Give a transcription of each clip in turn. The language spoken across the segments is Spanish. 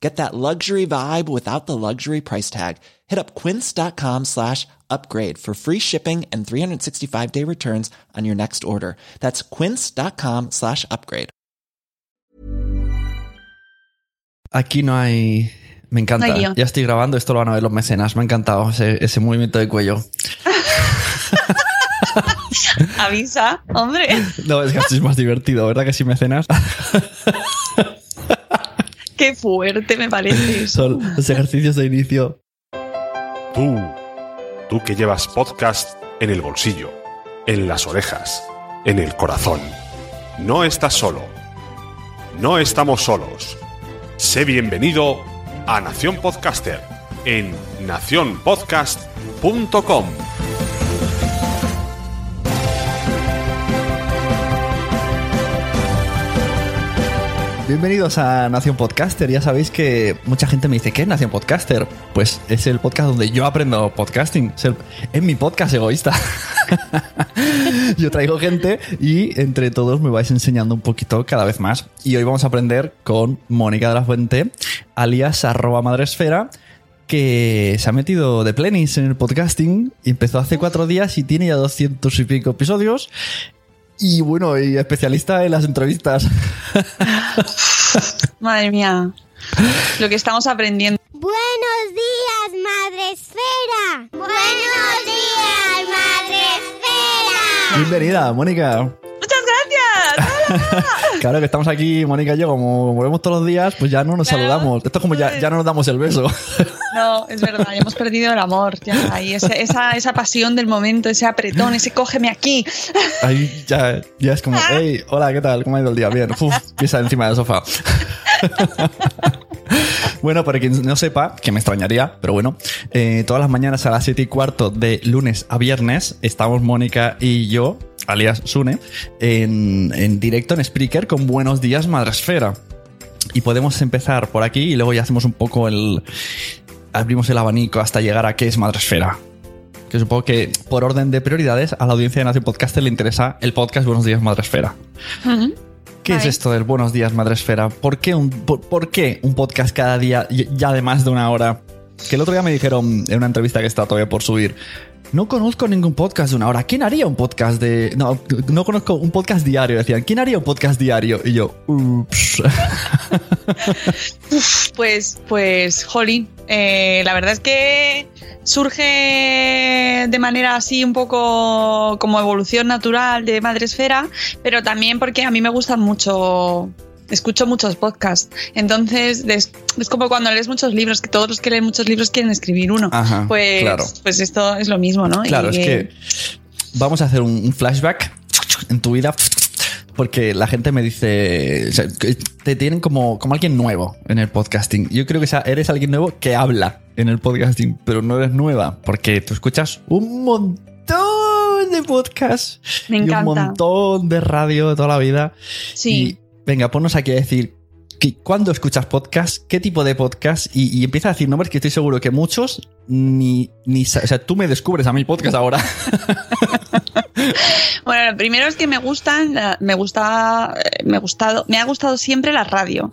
Get that luxury vibe without the luxury price tag. Hit up quince.com slash upgrade for free shipping and 365 day returns on your next order. That's quince.com slash upgrade. Aquí no hay... Me encanta. No hay ya estoy grabando, esto lo van a ver los mecenas. Me ha encantado ese, ese movimiento de cuello. Avisa, hombre. No, es que así es más divertido, ¿verdad que sí, mecenas? Qué fuerte me parece. Son los ejercicios de inicio. Tú, tú que llevas podcast en el bolsillo, en las orejas, en el corazón. No estás solo. No estamos solos. Sé bienvenido a Nación Podcaster en nacionpodcast.com. Bienvenidos a Nación Podcaster. Ya sabéis que mucha gente me dice, ¿qué es Nación Podcaster? Pues es el podcast donde yo aprendo podcasting. Es, mi podcast egoísta. yo traigo gente y entre todos me vais enseñando un poquito cada vez más. Y hoy vamos a aprender con Mónica de la Fuente, alias arroba madresfera, que se ha metido de plenis en el podcasting. Empezó hace cuatro días y tiene ya doscientos y pico episodios. Y bueno, y especialista en las entrevistas. Madre mía. Lo que estamos aprendiendo. Buenos días, Madre Esfera. Buenos días, Madre Esfera. Bienvenida, Mónica. Claro que estamos aquí, Mónica y yo, como volvemos todos los días, pues ya no nos Claro. saludamos. Esto es como ya, ya no nos damos el beso. No, es verdad, ya hemos perdido el amor. Ya, ahí esa, esa, esa pasión del momento, ese apretón, ese cógeme aquí. Ahí ya, ya es como, hey, hola, ¿qué tal? ¿Cómo ha ido el día? Bien, Uf, piensa encima del sofá. Bueno, para quien no sepa, que me extrañaría, pero bueno, eh, todas las mañanas a las 7 y cuarto de lunes a viernes estamos Mónica y yo, alias Sune, en, en directo en Spreaker con Buenos Días Madresfera. Y podemos empezar por aquí y luego ya hacemos un poco el... abrimos el abanico hasta llegar a qué es Madresfera. Que supongo que por orden de prioridades a la audiencia de Nación Podcaster le interesa el podcast Buenos Días Madresfera. ¿Qué es esto del Buenos Días Madresfera? ¿Por qué, un, por, por qué un podcast cada día ya de más de una hora? Que el otro día me dijeron en una entrevista que está todavía por subir. No conozco ningún podcast de una hora. ¿Quién haría un podcast de.? No, no conozco un podcast diario. Decían, ¿quién haría un podcast diario? Y yo, ups. Pues, pues, jolín. eh, la verdad es que surge de manera así un poco como evolución natural de Madresfera, pero también porque a mí me gustan mucho escucho muchos podcasts. Entonces, es, es, como cuando lees muchos libros, que todos los que leen muchos libros quieren escribir uno. Ajá, pues, claro. pues esto es lo mismo, ¿no? Claro, Y es que vamos a hacer un, flashback en tu vida. Porque la gente me dice, o sea, que te tienen como, como alguien nuevo en el podcasting. Yo creo que eres alguien nuevo que habla en el podcasting, pero no eres nueva, porque tú escuchas un montón de podcasts Me y un encanta. montón de radio de toda la vida. Sí. Y venga, ponnos aquí a decir cuándo escuchas podcast, qué tipo de podcast, y, empieza a decir nombres que estoy seguro que muchos ni, ni o sea, tú me descubres a mi podcast ahora. Bueno, lo primero es que me gustan, me gusta, me gustado, me ha gustado siempre la radio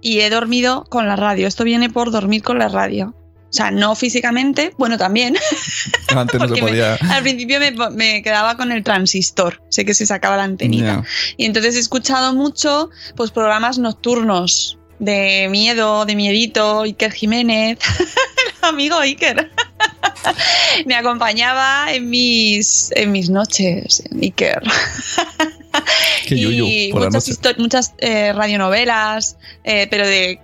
y he dormido con la radio. Esto viene por dormir con la radio. O sea, no físicamente, bueno, también. Antes no se me- podía. al principio me, me quedaba con el transistor, sé que se sacaba la antenita. Y entonces he escuchado mucho pues programas nocturnos de miedo, de miedito, Iker Jiménez, el amigo Iker. Me acompañaba en mis, en mis noches, Iker. Qué yuyu y muchas, muchas eh, radionovelas, eh, pero de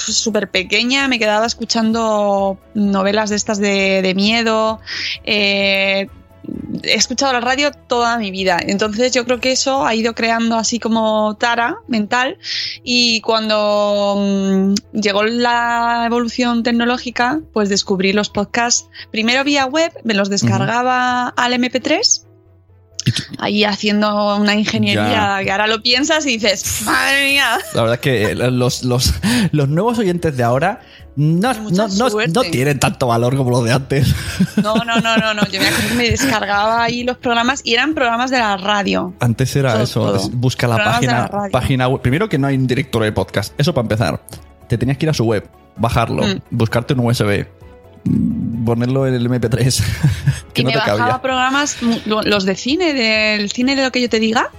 súper pequeña me quedaba escuchando novelas de estas de, de miedo. eh, he escuchado la radio toda mi vida, entonces yo creo que eso ha ido creando así como tara mental y cuando mm, llegó la evolución tecnológica, pues descubrí los podcasts primero vía web, me los descargaba al MP3 ahí haciendo una ingeniería Ya. que ahora lo piensas y dices, madre mía. La verdad es que los, los, los nuevos oyentes de ahora no, no, no, no tienen tanto valor como los de antes. No, no, no, no, no. Yo me acuerdo que me descargaba ahí los programas y eran programas de la radio. Antes era Todo, eso, todo. busca la página, página web. Primero que no hay un directorio de podcast, eso para empezar. Te tenías que ir a su web, bajarlo, Mm. buscarte un USB, ponerlo en el MP3, que y no me te bajaba cabía. programas, lo- los de cine, del cine de lo que yo te diga,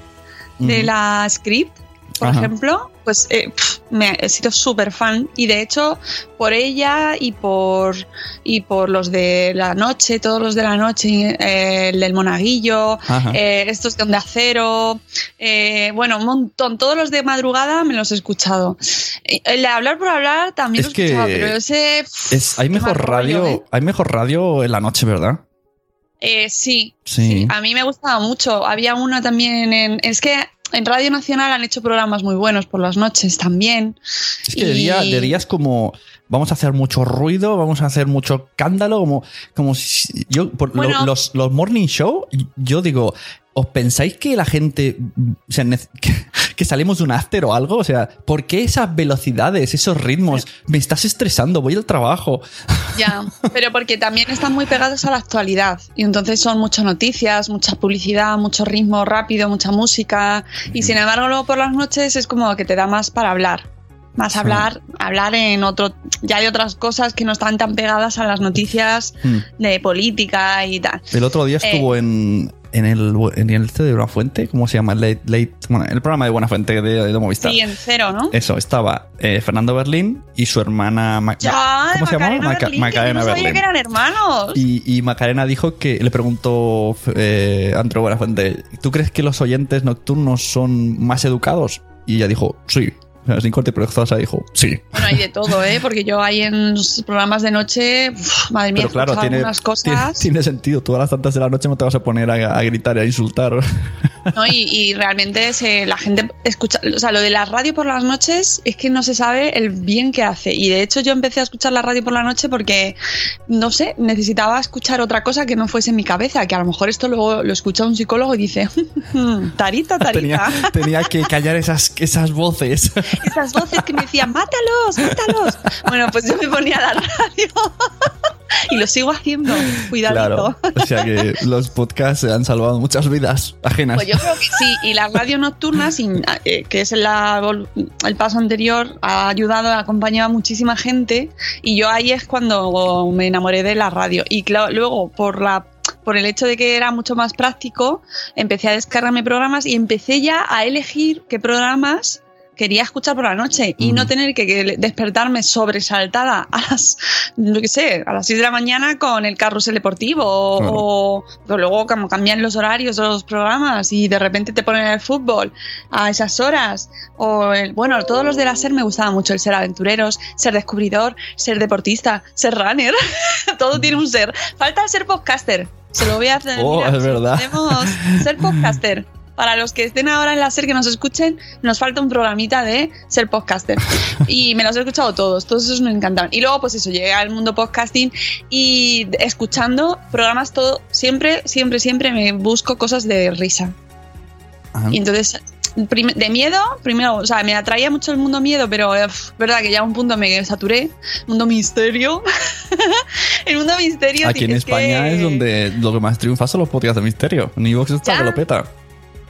de Ujú. la script, por Ajá. ejemplo, pues eh, me he sido súper fan y de hecho por ella y por y por los de la noche, todos los de la noche, eh, el del monaguillo, eh, estos de Onda Cero, eh, bueno, un montón, todos los de madrugada me los he escuchado. El de hablar por hablar también Es lo he escuchado, pero ese Es, hay mejor radio, hay mejor radio en la noche, ¿verdad? Eh, sí, Sí. A mí me gustaba mucho. Había uno también en. Es que en Radio Nacional han hecho programas muy buenos por las noches también. Es que de, día, de día es como vamos a hacer mucho ruido, vamos a hacer mucho escándalo, como, como si yo por lo- los, los morning show, yo digo, ¿os pensáis que la gente que salimos de un after o algo? O sea, ¿por qué esas velocidades, esos ritmos? Me estás estresando, voy al trabajo. Ya, pero porque también están muy pegados a la actualidad. Y entonces son muchas noticias, mucha publicidad, mucho ritmo rápido, mucha música. Y sin embargo, luego por las noches es como que te da más para hablar. Más Sí. hablar, hablar en otro. Ya hay otras cosas que no están tan pegadas a las noticias Hmm. de política y tal. El otro día Eh. estuvo en, en el en el este de Buenafuente, ¿cómo se llama? Late, Late- bueno, el programa de Buenafuente de, de Movistar. Sí, en cero, ¿no? Eso, estaba eh, Fernando Berlín y su hermana Ma- Ya, ¿Cómo se llama? Macarena Maca- Macarena no sabía Berlín. que eran hermanos. Y, y Macarena dijo que le preguntó eh, Andrew Buenafuente, ¿tú crees que los oyentes nocturnos son más educados? Y ella dijo, sí. Sin corte perezosa dijo, sí. Bueno, hay de todo, ¿eh? Porque yo ahí en los programas de noche, uf, madre mía, Pero claro, tiene, algunas tiene, cosas. tiene sentido. Todas las tantas de la noche no te vas a poner a, a gritar y a insultar. ¿No? Y, y realmente se, la gente escucha, o sea, lo de la radio por las noches es que no se sabe el bien que hace. Y de hecho yo empecé a escuchar la radio por la noche porque, no sé, necesitaba escuchar otra cosa que no fuese en mi cabeza, que a lo mejor esto luego lo escucha un psicólogo y dice, tarita, tarita. tenía, tenía que callar esas, esas voces. Esas voces que me decían, mátalos, mátalos. Bueno, pues yo me ponía la radio y lo sigo haciendo. Cuidadito. Claro. O sea que los podcasts han salvado muchas vidas ajenas. Pues yo creo que sí, y la radio nocturna, sin, eh, que es la- el paso anterior, ha ayudado, ha acompañado a muchísima gente y yo ahí es cuando me enamoré de la radio. Y claro, luego, por la por el hecho de que era mucho más práctico, empecé a descargarme programas y empecé ya a elegir qué programas quería escuchar por la noche y no tener que, que despertarme sobresaltada a las, no qué sé, a las 6 de la mañana con el carrusel deportivo o, Claro. o- o luego como cambian los horarios de los programas y de repente te ponen el fútbol a esas horas o el, bueno, todos los de la SER me gustaba mucho el ser aventureros, ser descubridor, ser deportista, ser runner, todo tiene un ser. Falta el ser podcaster. Se lo voy a hacer. Oh, es se lo verdad. Ser podcaster. Para los que estén ahora en la SER que nos escuchen, nos falta un programita de ser podcaster. Y me los he escuchado todos, todos esos me encantaban. Y luego, pues eso, llegué al mundo podcasting y escuchando programas todo, siempre, siempre, siempre me busco cosas de risa. Ah, Y entonces, de miedo, primero, o sea, me atraía mucho el mundo miedo, pero es verdad que ya a un punto me saturé. Mundo misterio. el mundo misterio. Aquí en es España que- es donde lo que más triunfa son los podcasts de misterio. En Evox está que lo peta.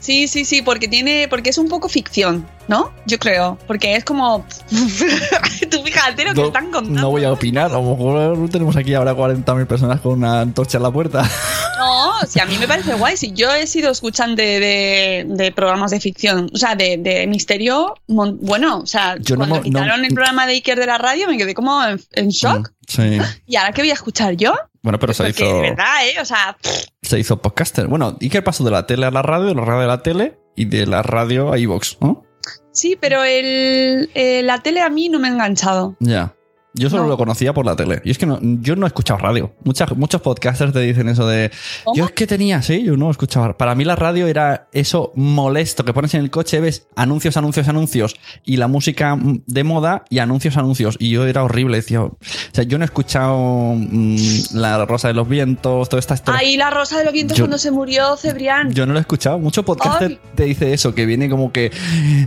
Sí, sí, sí, porque tiene, porque es un poco ficción, ¿no? Yo creo, porque es como, tú fíjate lo que No, están contando. no voy a opinar. A lo mejor tenemos aquí ahora 40.000 personas con una antorcha en la puerta. No, si a mí me parece guay. Si yo he sido escuchante de, de programas de ficción, o sea, de, de misterio, mon- bueno, o sea, Yo no cuando mo- quitaron no- el programa de Iker de la radio me quedé como en, en shock. Sí. ¿Y ahora qué voy a escuchar yo? Bueno, pero se Porque hizo, de verdad, ¿eh? O sea, se hizo podcaster. Bueno, ¿y qué pasó de la tele a la radio, de la radio a la tele y de la radio a Evox? ¿no? sí, pero el, eh, la tele a mí no me ha enganchado. Ya. Yo solo No. lo conocía por la tele. Y es que no, yo no he escuchado radio. Muchas, muchos podcasters te dicen eso de. ¿Cómo? Yo es que tenía, sí, yo no escuchaba. Para mí la radio era eso molesto que pones en el coche, ves anuncios, anuncios, anuncios y la música de moda y anuncios, anuncios. Y yo era horrible. Decía, o sea, yo no he escuchado mm, La Rosa de los Vientos, toda esta historia. Ahí la Rosa de los Vientos Yo- cuando se murió Cebrián. Yo no lo he escuchado. Mucho podcaster Ay. te dice eso, que viene como que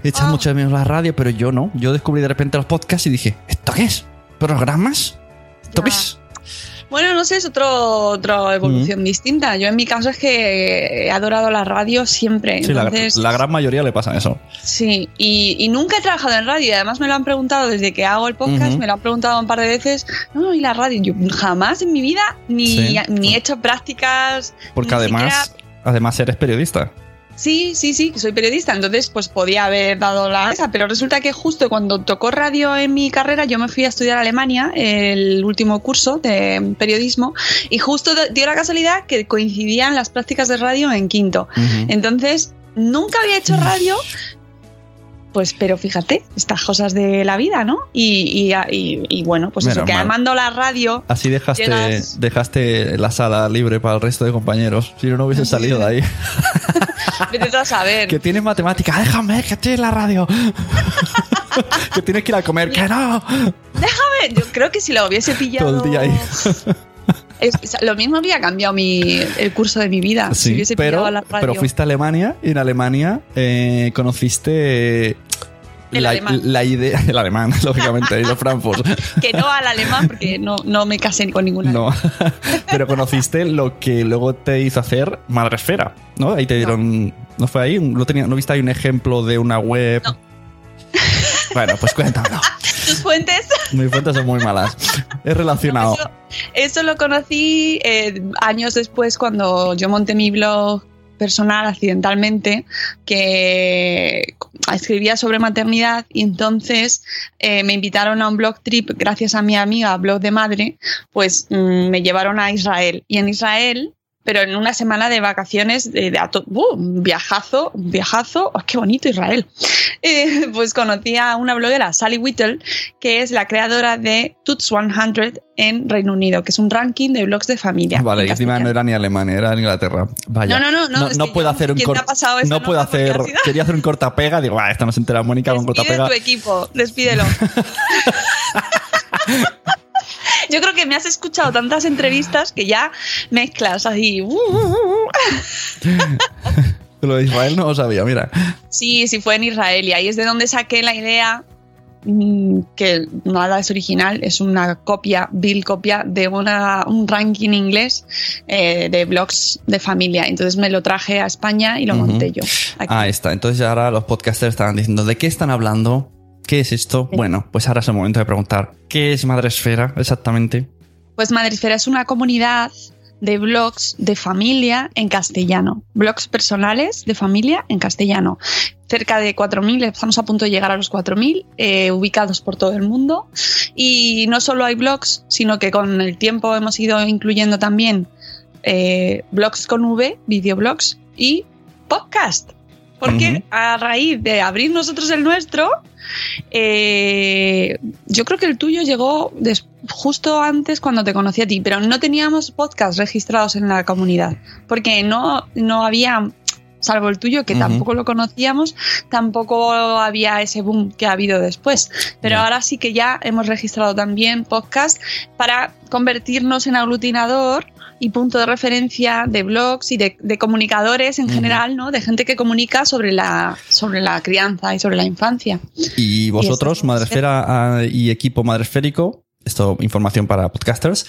echas Ah. mucho de menos la radio, pero yo no. Yo descubrí de repente los podcasts y dije, ¿esto qué es? ¿Programas? ¿Esto qué Ya. es? Bueno, no sé, es otro, otra evolución distinta. Yo en mi caso es que he adorado la radio siempre. Sí, la, Entonces, la gran mayoría le pasa eso. Sí, y, y nunca he trabajado en radio además me lo han preguntado desde que hago el podcast, me lo han preguntado un par de veces, no, y la radio, yo jamás en mi vida ni, Sí. ni he hecho prácticas. Porque además, siquiera- además eres periodista. Sí, sí, sí, soy periodista, entonces pues podía haber dado la esa, pero resulta que justo cuando tocó radio en mi carrera yo me fui a estudiar a Alemania, el último curso de periodismo, y justo dio la casualidad que coincidían las prácticas de radio en quinto. Entonces, nunca había hecho radio, pues, pero fíjate, estas cosas de la vida, ¿no? Y, y- y- y bueno, pues eso, Menos que mal. amando la radio, Así dejaste, Llegas- dejaste la sala libre para el resto de compañeros. Si no, no hubiese salido de ahí. vete a saber. que tienes matemática, déjame, que estoy en la radio. que tienes que ir a comer, que no. Déjame, yo creo que si lo hubiese pillado. Todo el día ahí. Es- lo mismo había cambiado mi, el curso de mi vida. si Sí, hubiese pero, la radio. pero fuiste a Alemania y en Alemania eh, conociste El la, alemán. la idea, el alemán, lógicamente, y los francos. Que no al alemán, porque no, no me casé con ninguna. No, pero conociste lo que luego te hizo hacer Madresfera, ¿no? Ahí te dieron, ¿no fue ahí? ¿No, tenía, ¿no viste ahí un ejemplo de una web? No. Bueno, pues cuéntamelo. Tus fuentes. Mis fuentes son muy malas. Es relacionado. Eso, eso lo conocí eh, años después cuando yo monté mi blog personal accidentalmente que escribía sobre maternidad y entonces eh, me invitaron a un blog trip gracias a mi amiga blog de madre pues mm, me llevaron a Israel y en Israel pero en una semana de vacaciones de, de ¡uh! un viajazo un viajazo ¡Oh, qué bonito Israel Eh, pues conocí a una bloguera Sally Whittle que es la creadora de Tuts 100 en Reino Unido, que es un ranking de blogs de familia. Vale, y encima no era ni Alemania, era Inglaterra. Vaya. No, no, no, no, no puedo hacer un ¿quién te cor- ha pasado eso, No puedo hacer. Quería hacer un cortapega, digo, ah, esta no se entera Mónica con Despide cortapega. tu equipo, despídelo. Yo creo que me has escuchado tantas entrevistas que ya mezclas así. uh, uh, uh. Lo de Israel no lo sabía, mira. Sí, sí fue en Israel y ahí es de donde saqué la idea mm, que nada es original, es una copia, vil copia de una, un ranking inglés eh, de blogs de familia. Entonces me lo traje a España y lo monté yo. aquí. Ahí está. Entonces ahora los podcasters estaban diciendo, ¿de qué están hablando? ¿Qué es esto? Bueno, pues ahora es el momento de preguntar, ¿qué es Madresfera exactamente? Pues Madresfera es una comunidad de blogs de familia en castellano. Blogs personales de familia en castellano. Cerca de 4.000, estamos a punto de llegar a los 4.000, eh, ubicados por todo el mundo. Y no solo hay blogs, sino que con el tiempo hemos ido incluyendo también eh, blogs con V, videoblogs y podcast. Porque a raíz de abrir nosotros el nuestro, eh, yo creo que el tuyo llegó justo antes cuando te conocí a ti, pero no teníamos podcast registrados en la comunidad, porque no, no había, salvo el tuyo, que tampoco lo conocíamos, tampoco había ese boom que ha habido después. Pero ahora sí que ya hemos registrado también podcast para convertirnos en aglutinador y punto de referencia de blogs y de, de comunicadores en general, ¿no? De gente que comunica sobre la, sobre la crianza y sobre la infancia. Y vosotros, eso, Madresfera ah, y equipo Madresférico, esto información para podcasters,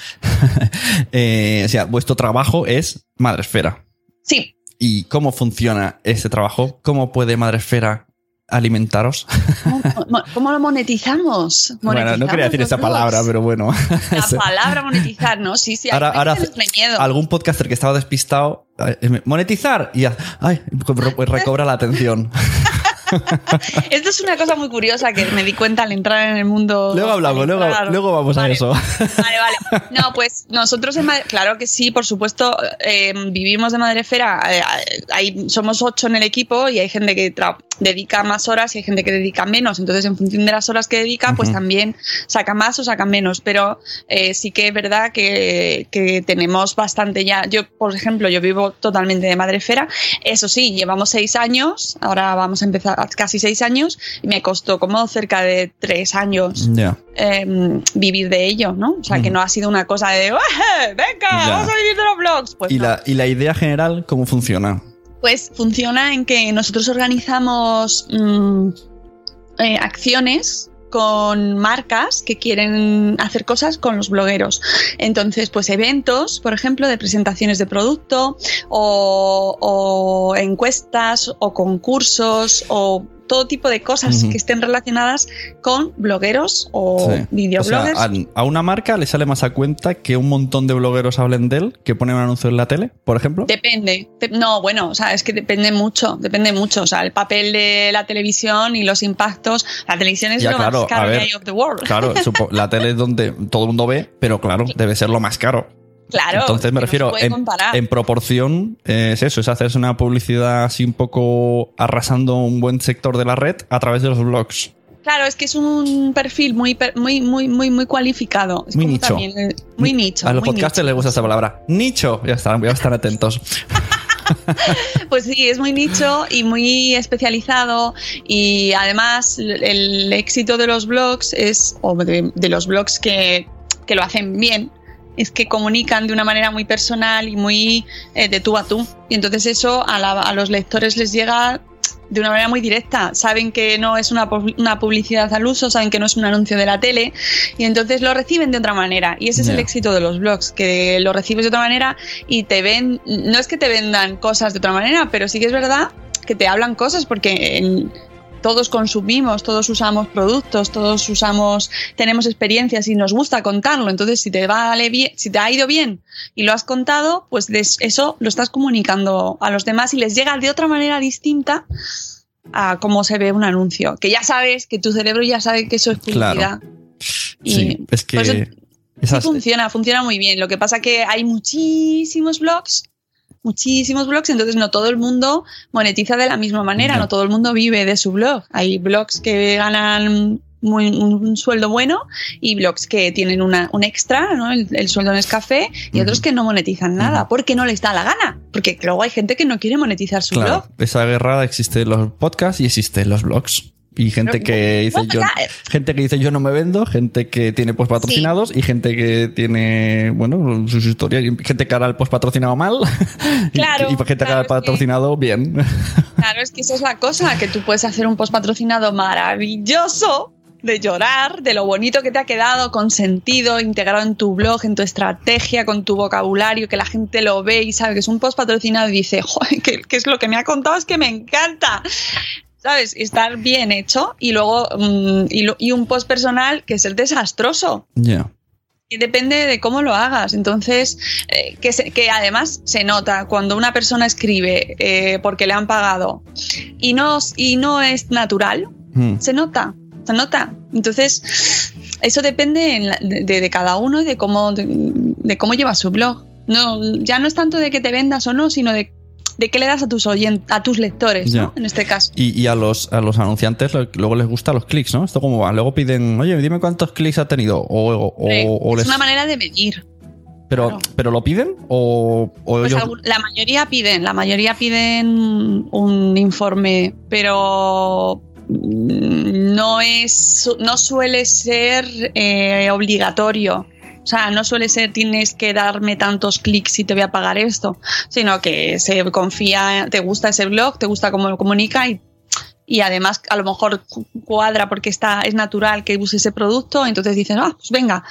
eh, o sea, vuestro trabajo es Madresfera. Sí, ¿Y cómo funciona ese trabajo? ¿Cómo puede Madresfera alimentaros? ¿Cómo, mo- cómo lo monetizamos? bueno, no quería decir esa palabra, pero bueno. La palabra monetizar, ¿no? Sí, sí. Ahora, ahora miedo. algún podcaster que estaba despistado, eh, monetizar y ay, pues recobra la atención. Esto es una cosa muy curiosa que me di cuenta al entrar en el mundo. Luego hablamos, luego, luego vamos a Vale. eso. Vale, vale. No, pues nosotros en Madre, claro que sí, por supuesto, eh, vivimos de Madrefera. eh, hay, somos ocho en el equipo y hay gente que dedica más horas y hay gente que dedica menos. Entonces, en función de las horas que dedica, pues también saca más o saca menos. Pero eh, sí que es verdad que, que tenemos bastante ya. Yo, por ejemplo, yo vivo totalmente de Madrefera. Eso sí, llevamos seis años. Ahora vamos a empezar casi seis años y me costó como cerca de tres años eh, vivir de ello, ¿no? O sea, que no ha sido una cosa de "¡Eh, venga, vamos a vivir de los blogs. Pues ¿Y, no. la, ¿Y la idea general cómo funciona? Pues funciona en que nosotros organizamos mm, eh, acciones con marcas que quieren hacer cosas con los blogueros. Entonces, pues eventos, por ejemplo, de presentaciones de producto o, o encuestas o concursos o todo tipo de cosas que estén relacionadas con blogueros o Sí. O sea, videobloggers. a, una marca le sale más a cuenta que un montón de blogueros hablen de él, que ponen un anuncio en la tele, por ejemplo. Depende. De- no, bueno, o sea, es que depende mucho, depende mucho. O sea, el papel de la televisión y los impactos. La televisión es Ya, lo claro, más caro ver, que hay of the world. Claro, la tele es donde todo el mundo ve, pero claro, debe ser lo más caro. Claro. Entonces me no refiero, puede en, proporción, eh, es eso, es hacerse una publicidad así un poco arrasando un buen sector de la red a través de los blogs. Claro, es que es un perfil muy, muy, muy, muy, muy cualificado. Es Muy nicho. también, eh, muy nicho. A los podcasters les gusta esta palabra. Nicho. Ya están, ya están atentos. Pues sí, es muy nicho y muy especializado y además el, el éxito de los blogs es, o de, de los blogs que, que lo hacen bien, es que comunican de una manera muy personal y muy eh, de tú a tú. Y entonces eso a, la- a los lectores les llega de una manera muy directa. Saben que no es una, una publicidad al uso, saben que no es un anuncio de la tele y entonces lo reciben de otra manera. Y ese es el éxito de los blogs, que lo recibes de otra manera y te ven, no es que te vendan cosas de otra manera, pero sí que es verdad que te hablan cosas porque en- todos consumimos, todos usamos productos, todos usamos, tenemos experiencias y nos gusta contarlo. Entonces, si te vale bien, si te ha ido bien y lo has contado, pues eso lo estás comunicando a los demás y les llega de otra manera distinta a cómo se ve un anuncio. Que ya sabes, que tu cerebro ya sabe que eso es publicidad. Y Sí, es que esas- Sí funciona, funciona muy bien. Lo que pasa que hay muchísimos blogs, muchísimos blogs, entonces no todo el mundo monetiza de la misma manera, no todo el mundo vive de su blog. Hay blogs que ganan muy- un, sueldo bueno y blogs que tienen una, un extra, ¿no? el, el sueldo en café y otros que no monetizan nada porque no les da la gana. Porque luego hay gente que no quiere monetizar su claro, blog. esa guerra existe en los podcasts y existe en los blogs. Y gente que dice yo, gente que dice yo no me vendo, gente que tiene post patrocinados y gente que tiene, bueno, sus historias, gente que hará el post patrocinado mal y- Claro, y, gente que hará el que- patrocinado bien. Claro, es que esa es la cosa, que tú puedes hacer un post patrocinado maravilloso de llorar, de lo bonito que te ha quedado, con sentido, integrado en tu blog, en tu estrategia, con tu vocabulario, que la gente lo ve y sabe que es un post patrocinado y dice, joder, ¿qué, qué es lo que me ha contado? Es que me encanta. ¿Sabes? Estar bien hecho y luego mm, y, lo- y un post personal que es el desastroso. Ya. Y depende de cómo lo hagas. Entonces, eh, que, se- que además se nota cuando una persona escribe eh, porque le han pagado y no, y no es natural, Hmm. se nota, se nota. Entonces, eso depende en la- de, de- de cada uno y de cómo, de, de cómo lleva su blog. No, ya no es tanto de que te vendas o no, sino de, de qué le das a tus oyent- a tus lectores. En este caso. Y, y a los a los anunciantes luego les gustan los clics, ¿no? Esto cómo va. Luego piden, oye, dime cuántos clics ha tenido. O, o- o- o es les- una manera de medir. pero, claro. pero lo piden o, o Pues ellos- la mayoría piden, la mayoría piden un informe, pero mm, no es, no suele ser eh, obligatorio. O sea, no suele ser tienes que darme tantos clics y te voy a pagar esto, sino que se confía, te gusta ese blog, te gusta cómo lo comunica y, y además a lo mejor cu- cuadra porque está, es natural que use ese producto, entonces dices, ah, pues venga,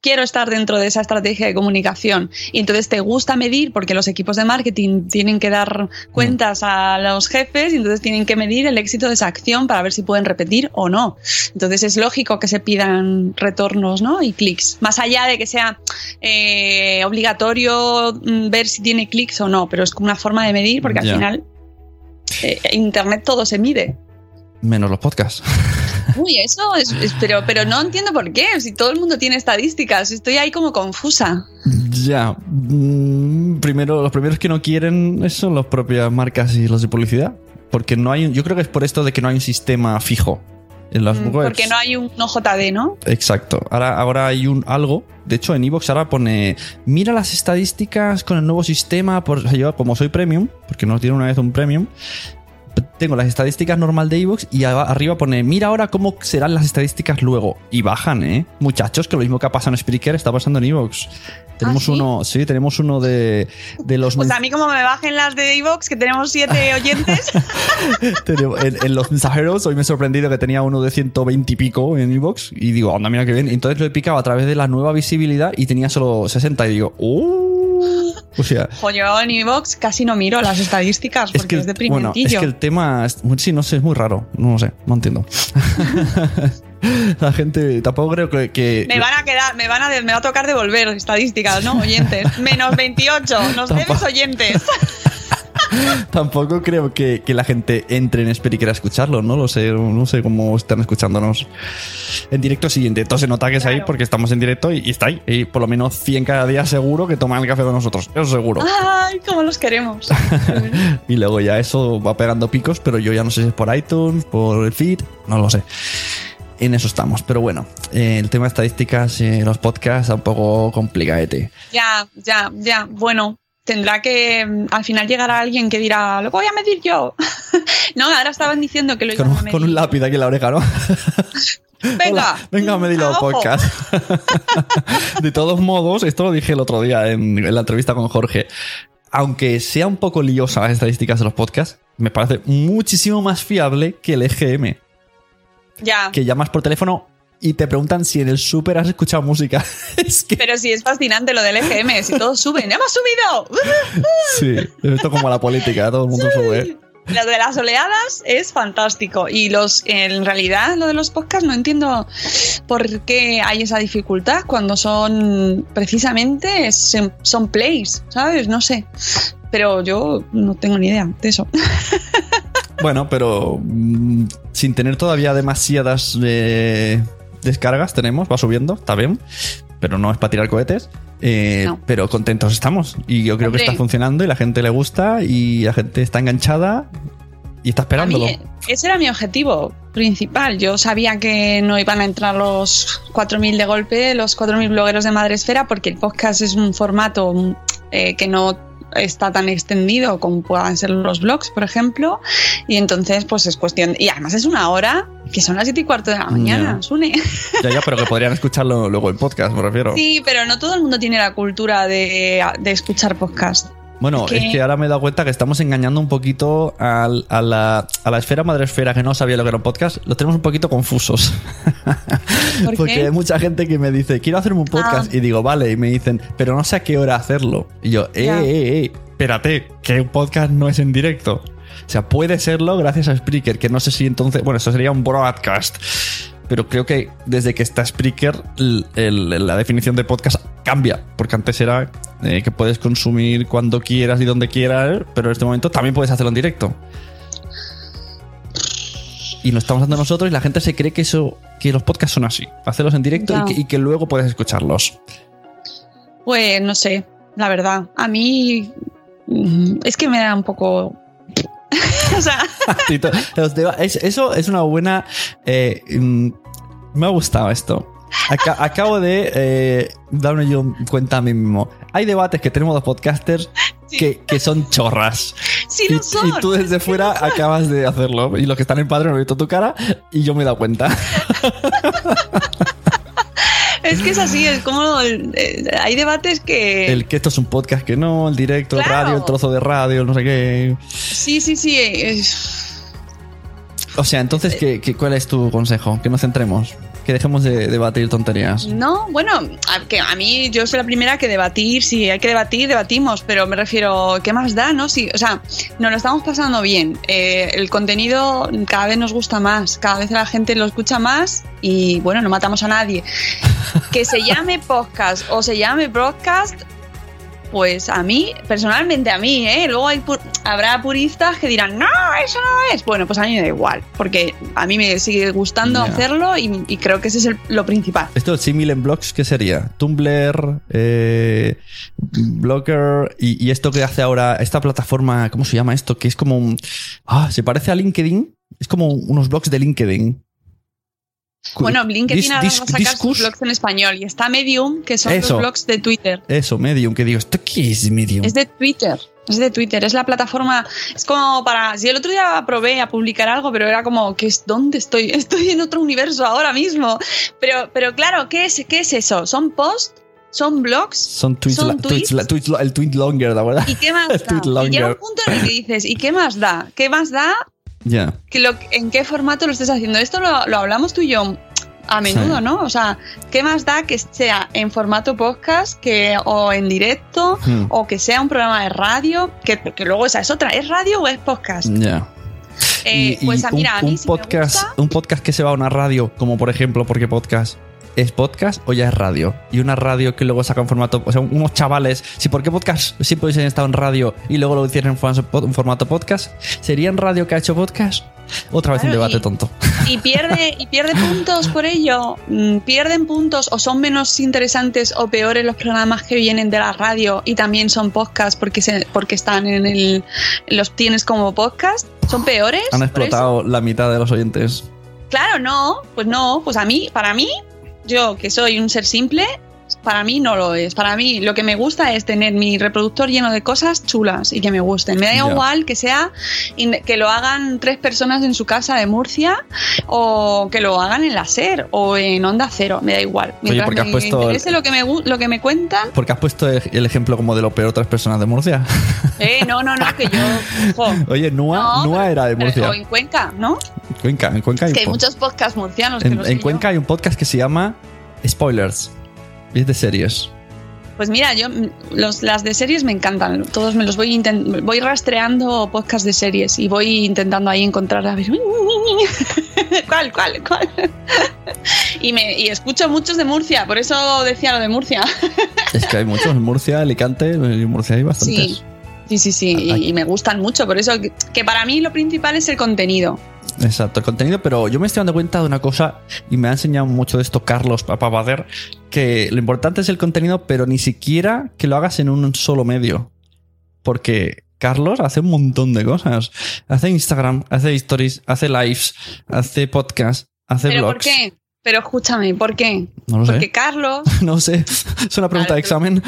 quiero estar dentro de esa estrategia de comunicación. Y entonces te gusta medir porque los equipos de marketing tienen que dar cuentas a los jefes y entonces tienen que medir el éxito de esa acción para ver si pueden repetir o no. Entonces es lógico que se pidan retornos ¿no? y clics. Más allá de que sea eh, obligatorio mm, ver si tiene clics o no, pero es como una forma de medir porque al final eh, Internet todo se mide. Menos los podcasts. Uy, eso es, es- pero, pero no entiendo por qué, si todo el mundo tiene estadísticas, estoy ahí como confusa. ya. Mm, primero, los primeros que no quieren son las propias marcas y los de publicidad. Porque no hay yo creo que es por esto de que no hay un sistema fijo en las Mm, webs. Porque no hay un OJD, ¿no? Exacto. Ahora, ahora hay un algo. De hecho, en Evox ahora pone. Mira las estadísticas con el nuevo sistema. Por, yo, como soy premium, porque no tiene una vez un premium, tengo las estadísticas normal de Evox y arriba pone. Mira ahora cómo serán las estadísticas luego. Y bajan, ¿eh? Muchachos, que lo mismo que ha pasado en Spreaker está pasando en Evox. Tenemos ¿sí? uno. Sí, tenemos uno de, de los. Pues a mí como me bajen las de iVoox, que tenemos siete oyentes, en, en los mensajeros, hoy me he sorprendido que tenía uno de 120 y pico en Evox. Y digo, anda, mira qué bien. Entonces lo he picado a través de la nueva visibilidad y tenía solo 60. Y digo, ¡oh! O sea, jo, yo en iVoox casi no miro las estadísticas porque es, es que, de bueno, es que el tema, es- sí, no sé, es muy raro. No lo sé, no entiendo. la gente, tampoco creo que. que- Me van a quedar, me van a, me va a tocar devolver estadísticas, ¿no? Oyentes. Menos 28, nos debes oyentes. Tampoco creo que, que la gente entre en Spreaker a escucharlo, no lo sé, no sé cómo están escuchándonos. En directo sí, en directo se nota que es ahí porque estamos en directo y, y está ahí. Y por lo menos 100 cada día seguro que toman el café con nosotros, eso seguro. Ay, cómo los queremos. Y luego ya eso va pegando picos, pero yo ya no sé si es por iTunes, por el feed, no lo sé. En eso estamos, pero bueno, eh, el tema de estadísticas, eh, los podcasts, un poco complicadete. Ya, ya, ya. Bueno, tendrá que mm, al final llegará alguien que dirá, lo voy a medir yo. no, ahora estaban diciendo que lo Con, iban a un- medir. con un lápiz aquí en la oreja, ¿no? Venga, Hola, venga a medir los a ojo. podcasts. de todos modos, esto lo dije el otro día en, en la entrevista con Jorge. Aunque sea un poco liosa las estadísticas de los podcasts, me parece muchísimo más fiable que el EGM. Ya. Que llamas por teléfono y te preguntan si en el súper has escuchado música. es que Pero sí es fascinante lo del EGM, si todos suben, ¡hemos subido! sí, esto como la política, todo el mundo sube. Lo de las oleadas es fantástico. Y los en realidad lo de los podcasts no entiendo por qué hay esa dificultad cuando son precisamente son, son plays, ¿sabes? No sé. Pero yo no tengo ni idea de eso. Bueno, pero mm, sin tener todavía demasiadas eh, descargas, tenemos, va subiendo, está bien, pero no es para tirar cohetes. eh, No. Pero contentos estamos. Y yo creo Hombre. que está funcionando y la gente le gusta y la gente está enganchada y está A esperándolo. mí ese era mi objetivo principal. Yo sabía que no iban a entrar los 4.000 de golpe, los 4.000 blogueros de Madresfera, porque el podcast es un formato eh, que no está tan extendido como puedan ser los blogs, por ejemplo. Y entonces, pues es cuestión. Y además es una hora que son las 7 y cuarto de la mañana, Ya. Sune. Ya, ya, pero que podrían escucharlo luego en podcast, me refiero. Sí, pero no todo el mundo tiene la cultura de, de escuchar podcast. Bueno, Es que- es que ahora me he dado cuenta que estamos engañando un poquito a, la, a la esfera que no sabía lo que era un podcast. Los tenemos un poquito confusos. ¿Por Porque qué? hay mucha gente que me dice, quiero hacer un podcast. Ah. Y digo, vale. Y me dicen, pero no sé a qué hora hacerlo. Y yo, eh, Ya. eh, eh, espérate, que un podcast no es en directo. O sea, puede serlo gracias a Spreaker, que no sé si entonces. Bueno, eso sería un broadcast. Pero creo que desde que está Spreaker, el- el- la definición de podcast cambia. Porque antes era eh, que puedes consumir cuando quieras y donde quieras, pero en este momento también puedes hacerlo en directo. Y lo estamos haciendo nosotros y la gente se cree que eso que los podcasts son así. Hacerlos en directo y que, y que luego puedes escucharlos. Pues no sé, la verdad. A mí mm, es que me da un poco. o sea, eso es una buena. eh, mm, me ha gustado esto. Aca- acabo de eh, darme yo cuenta a mí mismo. Hay debates que tenemos los podcasters Sí. que, que son chorras. sí Y, lo son. y tú desde fuera acabas de hacerlo. Y los que están en padre no he visto tu cara y yo me he dado cuenta. Es que es así, es como. eh, hay debates que. El que esto es un podcast que no, el directo, el Claro. radio, el trozo de radio, no sé qué. Sí, sí, sí. es- O sea, entonces, ¿qué, qué, cuál es tu consejo? Que nos centremos. Que dejemos de debatir tonterías. No, bueno, a, que a mí yo soy la primera que debatir, si hay que debatir, debatimos, pero me refiero, ¿qué más da, no? Si, o sea, nos lo estamos pasando bien, eh, el contenido cada vez nos gusta más, cada vez la gente lo escucha más y bueno, no matamos a nadie. Que se llame podcast o se llame broadcast, pues a mí, personalmente a mí, ¿eh? Luego hay pu- habrá puristas que dirán, no, eso no es. Bueno, pues a mí me da igual, porque a mí me sigue gustando hacerlo y, y creo que ese es el- lo principal. Esto es símil en blogs, ¿qué sería? Tumblr, eh, Blogger y, y esto que hace ahora esta plataforma, ¿cómo se llama esto? Que es como un... Ah, se parece a LinkedIn. Es como unos blogs de LinkedIn. Bueno, LinkedIn dis- ahora dis- va a sacar sus discus- blogs en español y está Medium, que son Eso. los blogs de Twitter. Eso, Medium, que digo, ¿esto qué es Medium? Es de Twitter. Es de Twitter, es la plataforma. Es como para. Si el otro día probé a publicar algo, pero era como, ¿qué es, ¿dónde estoy? Estoy en otro universo ahora mismo. Pero, pero claro, ¿qué es, ¿qué es eso? ¿Son posts? ¿Son blogs? Son tweets, son la- tweets, la- tweets lo- el tweet longer, la verdad. ¿Y qué más da? Y llega un punto en el que dices, ¿y qué más da? ¿Qué más da Ya. lo, en qué formato lo estés haciendo? Esto lo, lo hablamos tú y yo a menudo, Sí. ¿no? O sea, ¿qué más da que sea en formato podcast que, o en directo Hmm. o que sea un programa de radio? Que, que luego esa es otra, ¿es radio o es podcast? Ya. Eh, Y- y pues a, mira, a un, mí un me podcast, gusta. un podcast que se va a una radio, como por ejemplo, porque podcast es podcast o ya es radio. Y una radio que luego saca un formato, o sea, unos chavales, si por qué podcast siempre hubiesen estado en radio y luego lo hicieron en formato- en formato podcast, ¿sería en radio que ha hecho podcast? Otra vez un debate y- tonto. y pierde y pierde puntos por ello Mm, pierden puntos o son menos interesantes o peores los programas que vienen de la radio y también son podcast porque se, porque están en el los tienes como podcast son peores Han explotado la mitad de los oyentes. claro no pues no pues a mí para mí yo que soy un ser simple para mí no lo es. Para mí lo que me gusta es tener mi reproductor lleno de cosas chulas y que me gusten. Me da igual que sea que lo hagan tres personas en su casa de Murcia o que lo hagan en la SER o en Onda Cero. Me da igual. Mientras porque has me puesto el- interese lo que me lo que me cuentan. Porque has puesto el el ejemplo como de lo peor otras personas de Murcia. Eh, no, no, no, que yo. jo, Oye, Nua, No, Nua era de Murcia. o en Cuenca, ¿no? Cuenca, en Cuenca hay Es que hay muchos podcasts murcianos que en, en yo. Cuenca hay un podcast que se llama Spoilers. Y es de series. Pues mira, yo los, las de series me encantan. Todos me los voy voy rastreando podcasts de series y voy intentando ahí encontrar a ver cuál, cuál, cuál. Y me y escucho muchos de Murcia, por eso decía lo de Murcia. Es que hay muchos en Murcia, Alicante, en Murcia hay bastantes. Sí. Sí, sí, sí, y, y me gustan mucho, por eso que, que para mí lo principal es el contenido. Exacto, el contenido, pero yo me estoy dando cuenta de una cosa y me ha enseñado mucho de esto Carlos Papabader, que lo importante es el contenido, pero ni siquiera que lo hagas en un solo medio. Porque Carlos hace un montón de cosas. Hace Instagram, hace stories, hace lives, hace podcast, hace ¿Pero blogs. por qué? Pero escúchame, ¿por qué? No lo sé. Porque Carlos, No sé, es una pregunta de examen.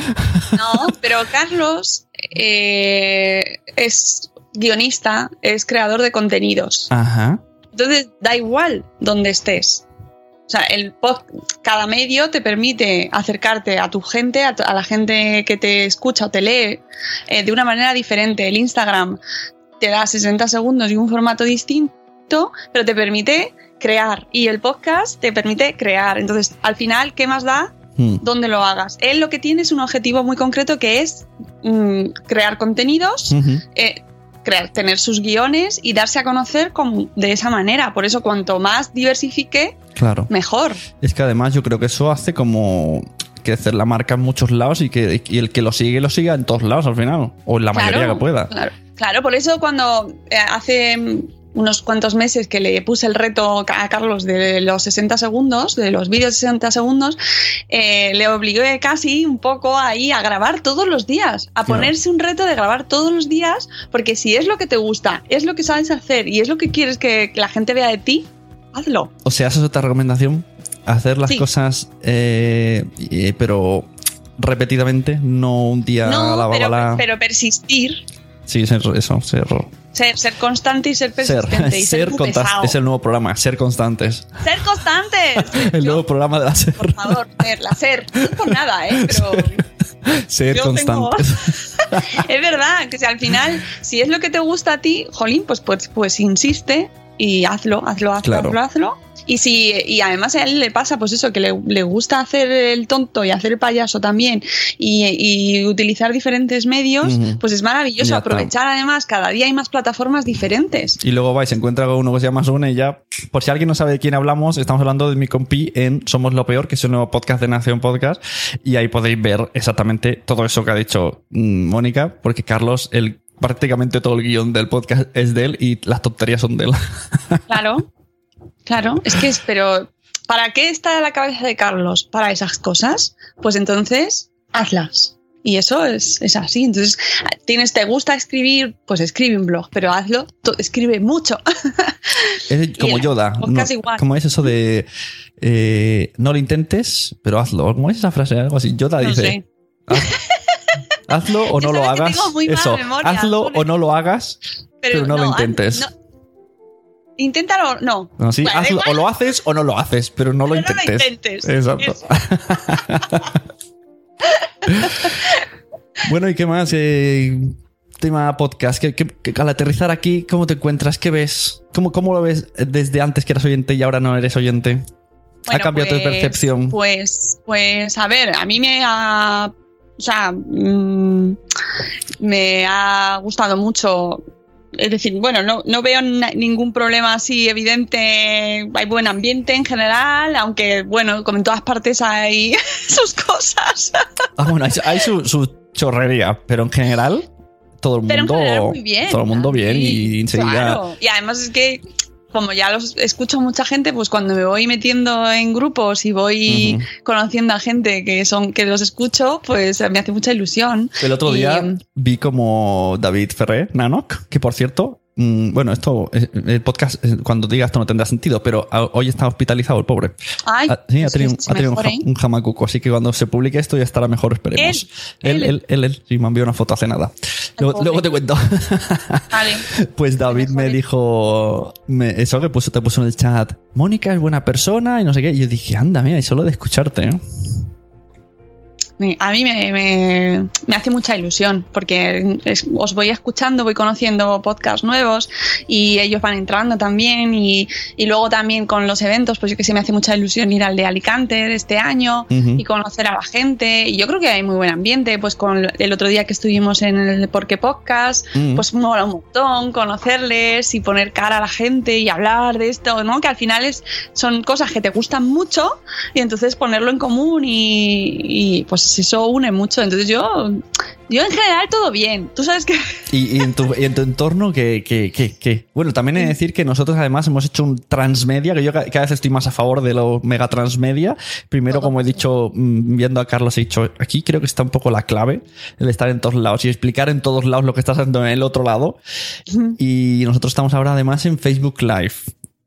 no, pero Carlos eh, es guionista, es creador de contenidos. Ajá. Entonces, da igual donde estés. O sea, el pod- cada medio te permite acercarte a tu gente, a, a la gente que te escucha o te lee eh, de una manera diferente. El Instagram te da 60 segundos y un formato distinto, pero te permite crear. Y el podcast te permite crear. Entonces, al final, ¿qué más da? Hmm. Donde lo hagas. Él lo que tiene es un objetivo muy concreto que es mm, crear contenidos eh, crear, tener sus guiones y darse a conocer de esa manera. Por eso, cuanto más diversifique, Claro. mejor. Es que además yo creo que eso hace como crecer la marca en muchos lados y que y el que lo sigue, lo siga en todos lados al final. O en la Claro, mayoría que pueda. Claro, claro, por eso cuando eh, hace mm, unos cuantos meses que le puse el reto a Carlos de los 60 segundos, de los vídeos de 60 segundos, eh, le obligué casi un poco ahí a grabar todos los días, a Claro. ponerse un reto de grabar todos los días, porque si es lo que te gusta, es lo que sabes hacer y es lo que quieres que la gente vea de ti, hazlo. O sea, esa es otra recomendación. Hacer las Sí. cosas, eh, eh, pero repetidamente, no un día a la pero, bala. pero persistir, Sí, eso, ser. Ser, ser constante y ser Ser, persistente y ser, ser es el nuevo programa, ser constantes. Ser constantes. El Yo- nuevo programa de la ser. Por favor, ser, la ser. No es por nada, ¿eh? Pero Ser yo tengo- constantes. es verdad que si al final, si es lo que te gusta a ti, jolín, pues, pues, pues insiste y hazlo, hazlo, hazlo, Claro. hazlo, hazlo. Y si, y además a él le pasa, pues eso, que le, le gusta hacer el tonto y hacer el payaso también y, y utilizar diferentes medios, pues es maravilloso. Aprovechar además, cada día hay más plataformas diferentes. Y luego vais, encuentra uno que se llama Sune y ya. Por si alguien no sabe de quién hablamos, estamos hablando de mi compi en Somos lo Peor, que es el nuevo podcast de Nación Podcast. Y ahí podéis ver exactamente todo eso que ha dicho mm, Mónica, porque Carlos, el, prácticamente todo el guion del podcast es de él y las tonterías son de él. Claro, claro. Es que es, pero ¿para qué está la cabeza de Carlos? Para esas cosas. Pues entonces, hazlas. Y eso es, es así. Entonces, tienes, te gusta escribir, pues escribe un blog, pero hazlo, escribe mucho. Es como Yoda. ¿no? igual. Como es eso de eh, no lo intentes, pero hazlo. ¿Cómo es esa frase? Algo así. Yoda No dice. sé. "Haz- Hazlo o no lo hagas. Eso, memoria, hazlo o no lo hagas, pero, no, lo intentes. Inténtalo, no. No, sí, hazlo- o lo haces o no lo haces, pero no lo pero no intentes. intentes. Exacto. Bueno, ¿y qué más? Eh, tema podcast. ¿Qué, qué- qué- al aterrizar aquí, ¿cómo te encuentras? ¿Qué ves? ¿Cómo, ¿Cómo lo ves desde antes que eras oyente y ahora no eres oyente? ¿Ha cambiado tu pues- percepción? Pues, pues, a ver, a mí me ha. O sea, mm, me ha gustado mucho. Es decir, bueno, no, no veo ningún problema así evidente. Hay buen ambiente en general, aunque, bueno, como en todas partes hay sus cosas. Ah, bueno, hay, hay su, su chorrería, pero en general, todo el Pero en mundo. general muy bien. Todo el mundo bien Sí, y enseguida. claro. Y además es que, como ya los escucho mucha gente, pues cuando me voy metiendo en grupos y voy conociendo a gente que son que los escucho, pues me hace mucha ilusión. El otro Y, día em, vi como David Ferrer, Nanok, que por cierto, mm, bueno, esto, eh, el podcast, eh, cuando diga esto no tendrá sentido, pero hoy está hospitalizado el pobre. Ay, Ah, sí, ha pues tenido, ha tenido un, mejore. ja- un jamacuco, así que cuando se publique esto ya estará mejor, esperemos. Él, él, él, él, él. sí, me envió una foto hace nada. Luego, te cuento. Vale. Pues David me dijo me- eso que puso, te puso en el chat. Mónica es buena persona y no sé qué. Y yo dije, anda, mira, y solo de escucharte. ¿eh? A mí me, me- me hace mucha ilusión porque es- os voy escuchando, voy conociendo podcasts nuevos y ellos van entrando también y, y luego también con los eventos, pues yo que sé, me hace mucha ilusión ir al de Alicante este año y conocer a la gente y yo creo que hay muy buen ambiente, pues con el otro día que estuvimos en el Porque Podcast, Ujú. pues mola un montón conocerles y poner cara a la gente y hablar de esto, ¿no? Que al final es, son cosas que te gustan mucho y entonces ponerlo en común y, y, pues eso une mucho. Entonces yo, yo en general todo bien. Tú sabes que Y, y en, tu, y en tu entorno, que, que, que, que- Bueno, también he de decir que nosotros además hemos hecho un transmedia, que yo ca- cada vez estoy más a favor de lo mega transmedia. Primero, como he dicho, mm, viendo a Carlos, he dicho, aquí creo que está un poco la clave, el estar en todos lados y explicar en todos lados lo que está haciendo en el otro lado. Y nosotros estamos ahora además en Facebook Live.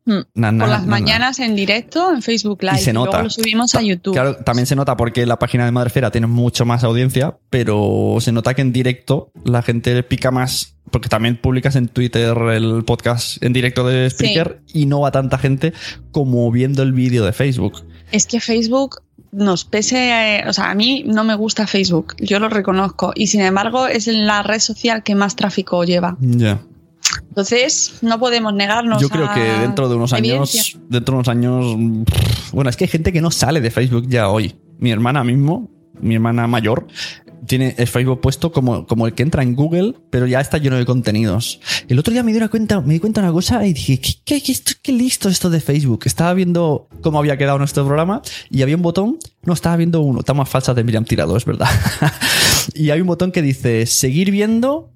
Mm. Na, na, por las na, na. mañanas en directo en Facebook Live Y se luego nota. lo subimos a YouTube. Claro, también se nota porque la página de Madrefera tiene mucho más audiencia, pero se nota que en directo la gente pica más, porque también publicas en Twitter el podcast en directo de Spreaker y no va tanta gente como viendo el vídeo de Facebook. Es que Facebook nos pese, eh, o sea, a mí no me gusta Facebook, yo lo reconozco, y sin embargo es la red social que más tráfico lleva. Ya. Entonces, no podemos negarnos. Yo creo a que dentro de unos años, dentro de unos años, bueno, es que hay gente que no sale de Facebook ya hoy. Mi hermana mismo, mi hermana mayor, tiene el Facebook puesto como, como el que entra en Google, pero ya está lleno de contenidos. El otro día me di una cuenta, me di cuenta de una cosa y dije, ¿qué, qué, qué, esto- qué listo esto de Facebook? Estaba viendo cómo había quedado nuestro programa y había un botón, no, estaba viendo uno, está más falsa de Miriam Tirado, es verdad. y hay un botón que dice, seguir viendo,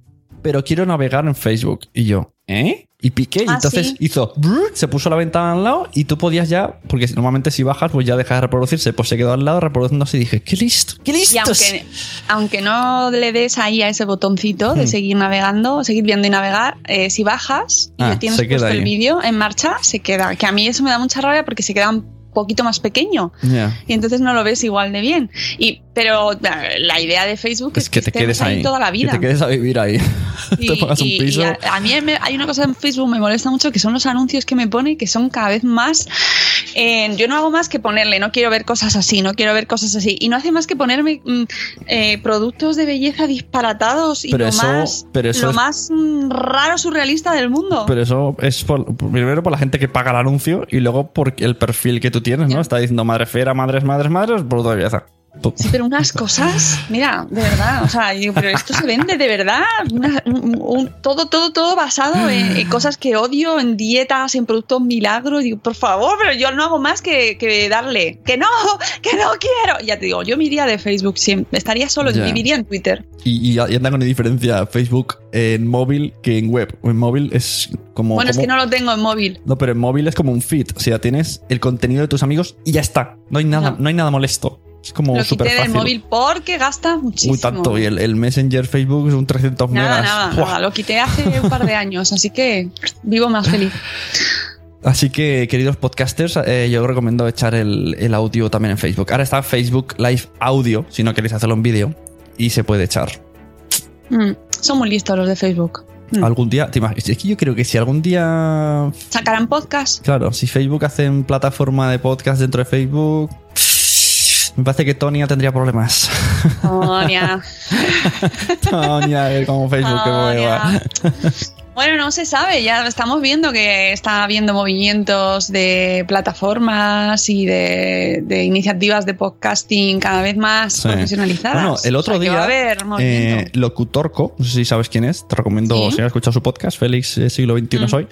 pero quiero navegar en Facebook. Y yo, ¿eh? Y piqué, y Ah, entonces sí. hizo, se puso la ventana al lado y tú podías ya, porque normalmente si bajas, pues ya deja de reproducirse, pues se quedó al lado reproduciéndose y dije, qué listo, qué listo. Y aunque, aunque no le des ahí a ese botoncito de seguir navegando, seguir viendo y navegar, eh, si bajas y Hmm. Ah, tienes puesto el vídeo en marcha, se queda. Que a mí eso me da mucha rabia porque se queda un poquito más pequeño. Ya. Y entonces no lo ves igual de bien. Y, pero la idea de Facebook es, Es que te estés quedes ahí. toda la vida. Que te quedes a vivir ahí. Y, te pongas un piso. y a, a mí me- hay una cosa en Facebook me molesta mucho que son los anuncios que me pone que son cada vez más. eh, yo no hago más que ponerle, no quiero ver cosas así, no quiero ver cosas así. Y no hace más que ponerme mm, eh, productos de belleza disparatados y Pero lo eso- más, pero eso lo es- más mm, raro surrealista del mundo. Pero eso es por, primero por la gente que paga el anuncio y luego por el perfil que tú tienes, ¿no? Está diciendo madre fera, madres, madres, madres, producto de belleza. Sí, pero unas cosas, mira, de verdad, o sea, yo, pero esto se vende de verdad, Una- un- un- todo, todo, todo basado en, en cosas que odio, en dietas, en productos milagros, digo, por favor, pero yo no hago más que, que darle, que no, que no quiero, ya te digo, yo me iría de Facebook siempre, estaría solo, Ya. viviría en Twitter, Y, y, y anda con diferencia Facebook en móvil que en web. En móvil es como. bueno, es que no lo tengo en móvil, No, pero en móvil es como un feed. O sea, tienes el contenido de tus amigos y ya está. No hay nada, no, No. hay nada molesto. Es como lo súper quité del fácil. móvil porque gasta muchísimo. Uy, tanto. Y el, el Messenger Facebook es un 300 Nada, megas. nada, nada, lo quité hace un par de años, así que vivo más feliz. Así que, queridos podcasters, eh, yo os recomiendo echar el, el audio también en Facebook. Ahora está Facebook Live Audio, si no queréis hacerlo en vídeo, y se puede echar. Mm, son muy listos los de Facebook. Mm. Algún día, te imaginas, es que yo creo que si algún día, Sacarán podcast. claro, si Facebook hacen plataforma de podcast dentro de Facebook, me parece que Tonia tendría problemas. Tonia. Tonia, a ver cómo Facebook que mueva. Bueno, no se sabe, ya estamos viendo que está habiendo movimientos de plataformas y de, de iniciativas de podcasting cada vez más Sí. profesionalizadas. Bueno, el otro O sea, que día, va a haber movimiento. eh, Locutorco, no sé si sabes quién es, te recomiendo Sí. si has escuchado su podcast, Félix eh, Siglo XXI Mm. Soy.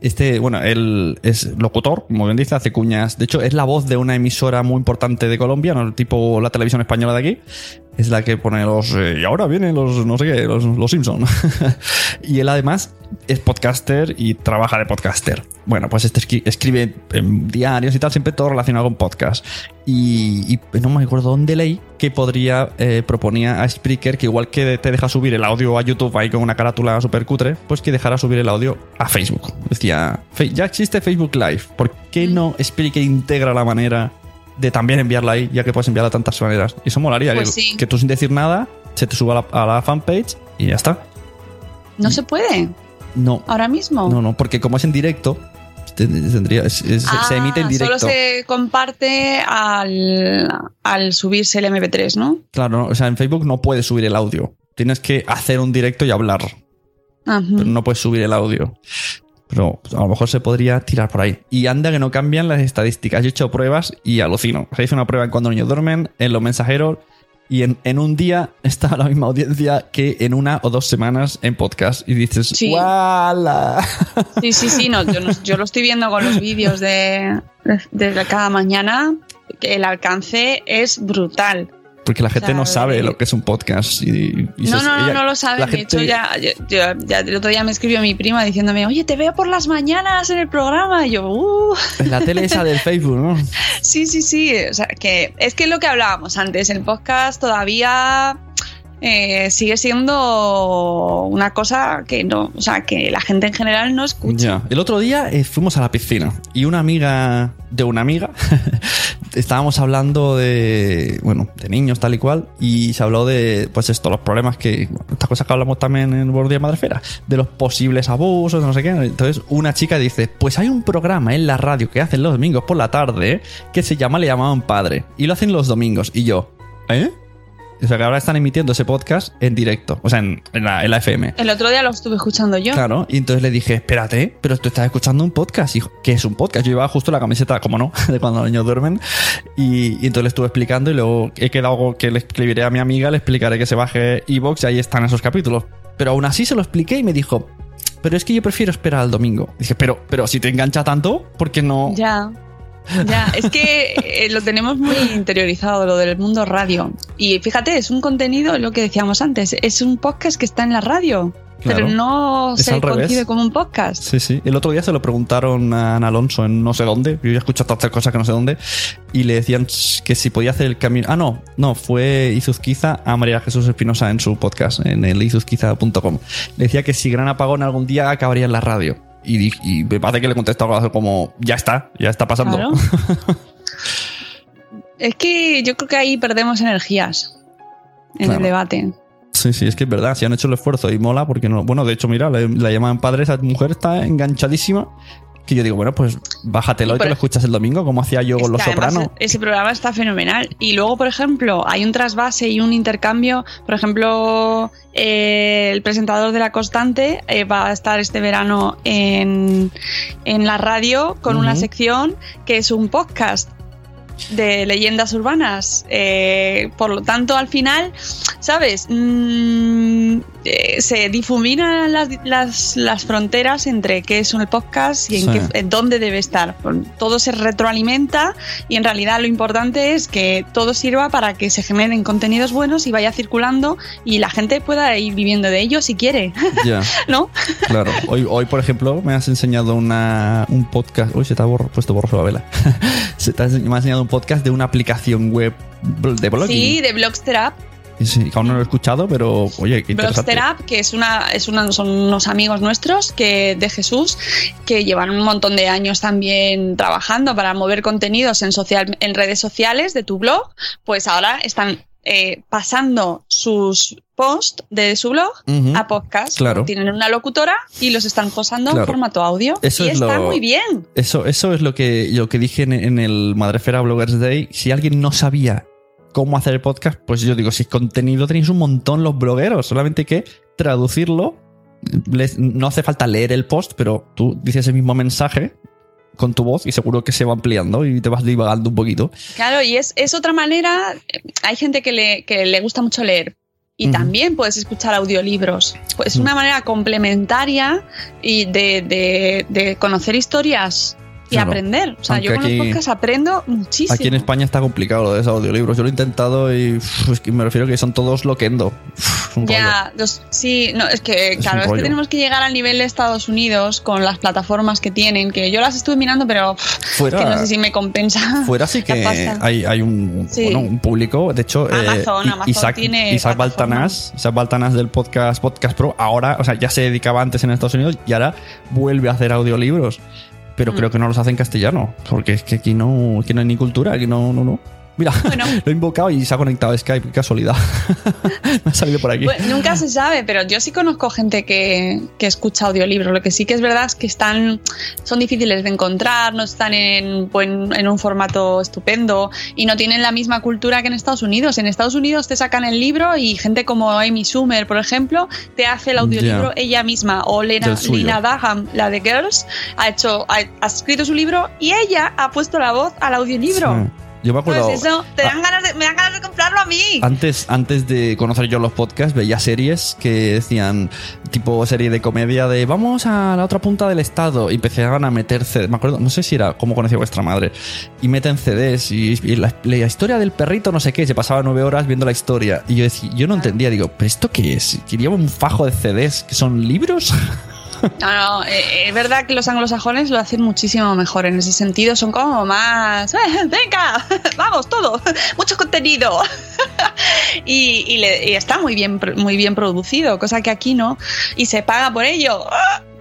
Este, bueno, él es locutor, como bien dice, hace cuñas. De hecho, es la voz de una emisora muy importante de Colombia, ¿no? tipo la televisión española de aquí. Es la que pone los. eh, y ahora vienen los, no sé qué, los, los Simpson. y él además es podcaster y trabaja de podcaster. Bueno, pues este escri- escribe en diarios y tal, siempre todo relacionado con podcast. Y, y no me acuerdo dónde leí que podría, eh, proponía a Spreaker que igual que te deja subir el audio a YouTube ahí con una carátula super cutre, pues que dejara subir el audio a Facebook. Decía, "Fe- ya existe Facebook Live, ¿por qué no Spreaker integra la manera de también enviarla ahí, ya que puedes enviarla de tantas maneras? Y eso molaría, Pues que, sí. que tú sin decir nada se te suba a la, a la fanpage y ya está. no se puede No, ahora mismo. no, no, porque como es en directo, ten- tendría, es- es- Ah, se emite en directo. Solo se comparte al, al subirse el MP3, ¿no? Claro, no, o sea, en Facebook no puedes subir el audio. Tienes que hacer un directo y hablar, Ajá. pero no puedes subir el audio. Pero a lo mejor se podría tirar por ahí. Y anda que no cambian las estadísticas. Yo he hecho pruebas y alucino. Se hizo una prueba en cuando niños duermen, en los mensajeros, y en, en un día está la misma audiencia que en una o dos semanas en podcast. Y dices, Sí. ¡Wala! Sí, sí, sí, no, yo, no- yo lo estoy viendo con los vídeos de, de, de cada mañana. que El alcance es brutal. Porque la gente no sabe lo que es un podcast. Y, y No, se- no, no, ella- no lo la saben. De gente- hecho, ya, yo- yo- ya el otro día me escribió mi prima diciéndome, oye, te veo por las mañanas en el programa. Y yo, uh, La tele esa del Facebook, ¿no? sí, sí, sí. O sea, que es que es lo que hablábamos antes, el podcast todavía eh, sigue siendo una cosa que no, o sea, que la gente en general no escucha. El otro día eh, fuimos a la piscina y una amiga de una amiga estábamos hablando de, bueno, de niños tal y cual y se habló de, pues esto, los problemas que, estas cosas que hablamos también en Buenos Días Madrefera, de los posibles abusos, no sé qué. Entonces una chica dice, pues hay un programa en la radio que hacen los domingos por la tarde que se llama Le llamaban padre y lo hacen los domingos y yo, ¿eh? O sea, que ahora están emitiendo ese podcast en directo, o sea, en, en la, en la FM. El otro día lo estuve escuchando yo. Claro, y entonces le dije, espérate, pero tú estás escuchando un podcast. Y dijo, ¿qué es un podcast? Yo llevaba justo la camiseta, como no, de cuando los niños duermen. Y, y entonces le estuve explicando y luego he quedado que le escribiré a mi amiga, le explicaré que se baje Evox y ahí están esos capítulos. Pero aún así se lo expliqué y me dijo, pero es que yo prefiero esperar al domingo. dije, pero, pero si te engancha tanto, ¿por qué no? Ya. Ya, es que eh, lo tenemos muy interiorizado, lo del mundo radio. Y fíjate, es un contenido, lo que decíamos antes, es un podcast que está en la radio. Claro. Pero no Es se revés. concibe como un podcast. Sí, sí. El otro día se lo preguntaron a Ana Alonso en no sé dónde. Yo ya he escuchado tantas cosas que no sé dónde. Y le decían que si podía hacer el camino. Ah, no, no, fue Izuzquiza a María Jesús Espinosa en su podcast, en el izuzquiza.com. Le decía que si Gran Apagón algún día acabaría en la radio. Y, y me parece que le contestó algo como, ya está, ya está pasando. Claro. Es que yo creo que ahí perdemos energías en Claro. el debate. Sí, sí, es que es verdad, si han hecho el esfuerzo y mola, porque no. Bueno, de hecho, mira, la, la llaman padre, esa mujer está enganchadísima. Que yo digo, bueno, pues bájatelo y, te lo escuchas el domingo, como hacía yo con Los que además Soprano. Ese programa está fenomenal. Y luego, por ejemplo, hay un trasvase y un intercambio. Por ejemplo, eh, el presentador de La Constante eh, va a estar este verano en, en la radio con una sección que es un podcast de leyendas urbanas. Eh, por lo tanto, al final, ¿sabes? Mm, eh, se difuminan las, las, las fronteras entre qué es un podcast y en, Sí. qué, en dónde debe estar. Todo se retroalimenta y en realidad lo importante es que todo sirva para que se generen contenidos buenos y vaya circulando y la gente pueda ir viviendo de ello si quiere, Ya. ¿no? Claro, hoy, hoy por ejemplo me has enseñado una, un podcast. Uy, se te ha borro- puesto borroso la vela. se te ha me has enseñado un podcast de una aplicación web de blogging. Sí, de Blogster Y sí, aún no lo he escuchado, pero oye, qué interesante. Blogster App, que es una, es una, son unos amigos nuestros que, de Jesús que llevan un montón de años también trabajando para mover contenidos en, social, en redes sociales de tu blog, pues ahora están eh, pasando sus posts de su blog a podcast. Claro. Tienen una locutora y los están posando Claro. en formato audio. Eso y es está lo- muy bien. Eso, eso es lo que, lo que dije en, en el Madrefera Bloggers Day. Si alguien no sabía cómo hacer el podcast, pues yo digo, si es contenido tenéis un montón los blogueros, solamente que traducirlo. Les- no hace falta leer el post, pero tú dices el mismo mensaje con tu voz y seguro que se va ampliando y te vas divagando un poquito. Claro, y es, es otra manera. eh, Hay gente que le, que le gusta mucho leer. Y también puedes escuchar audiolibros. Es una manera complementaria y de, de- de conocer historias y Claro. aprender. O sea, yo con los aquí- podcasts aprendo muchísimo. Aquí en España está complicado lo de esos audiolibros. Yo lo he intentado y uf, es que me refiero que son todos loquendo. Uf, un. Ya, los- sí, no, es que, Es claro, es que tenemos que llegar al nivel de Estados Unidos con las plataformas que tienen, que yo las estuve mirando, pero pff, Fuera- es que no sé si me compensa. Fuera sí que hay, hay un, Sí. bueno, un público. De hecho, eh, Amazon, Isaac, tiene Isaac. Baltanás, Isaac Baltanás del podcast Podcast Pro, ahora, o sea, ya se dedicaba antes en Estados Unidos y ahora vuelve a hacer audiolibros. Pero Mm. creo que no los hace en castellano, porque es que aquí no, aquí no hay ni cultura, aquí no, no, no. Mira, Bueno. lo he invocado y se ha conectado a Skype, qué casualidad. me ha salido por aquí. Pues, nunca se sabe, pero yo sí conozco gente que, que escucha audiolibros. Lo que sí que es verdad es que están, son difíciles de encontrar, no están en, buen- en un formato estupendo y no tienen la misma cultura que en Estados Unidos. En Estados Unidos te sacan el libro y gente como Amy Schumer, por ejemplo, te hace el audiolibro ella misma. O Lena. Lina Dunham, la de Girls, ha, hecho, ha, ha escrito su libro y ella ha puesto la voz al audiolibro. Sí. Yo me acuerdo. Pues eso, te Ah. dan ganas de, me dan ganas de comprarlo a mí. Antes, antes de conocer yo los podcasts, veía series que decían, tipo serie de comedia de vamos a la otra punta del estado y empezaban a meter CDs. Me acuerdo, no sé si era cómo conocía vuestra madre. Y meten CDs y, y la, la historia del perrito, no sé qué. Se pasaba nueve horas viendo la historia. Y yo decía, yo no entendía, digo, ¿pero esto qué es? ¿Quería un fajo de CDs que son libros? No, no, eh, es verdad que los anglosajones lo hacen muchísimo mejor en ese sentido. Son como más. "Eh, ¡Venga! ¡Vamos, todo! ¡Mucho contenido! y, y le- y está muy bien, muy bien producido, cosa que aquí no. Y se paga por ello.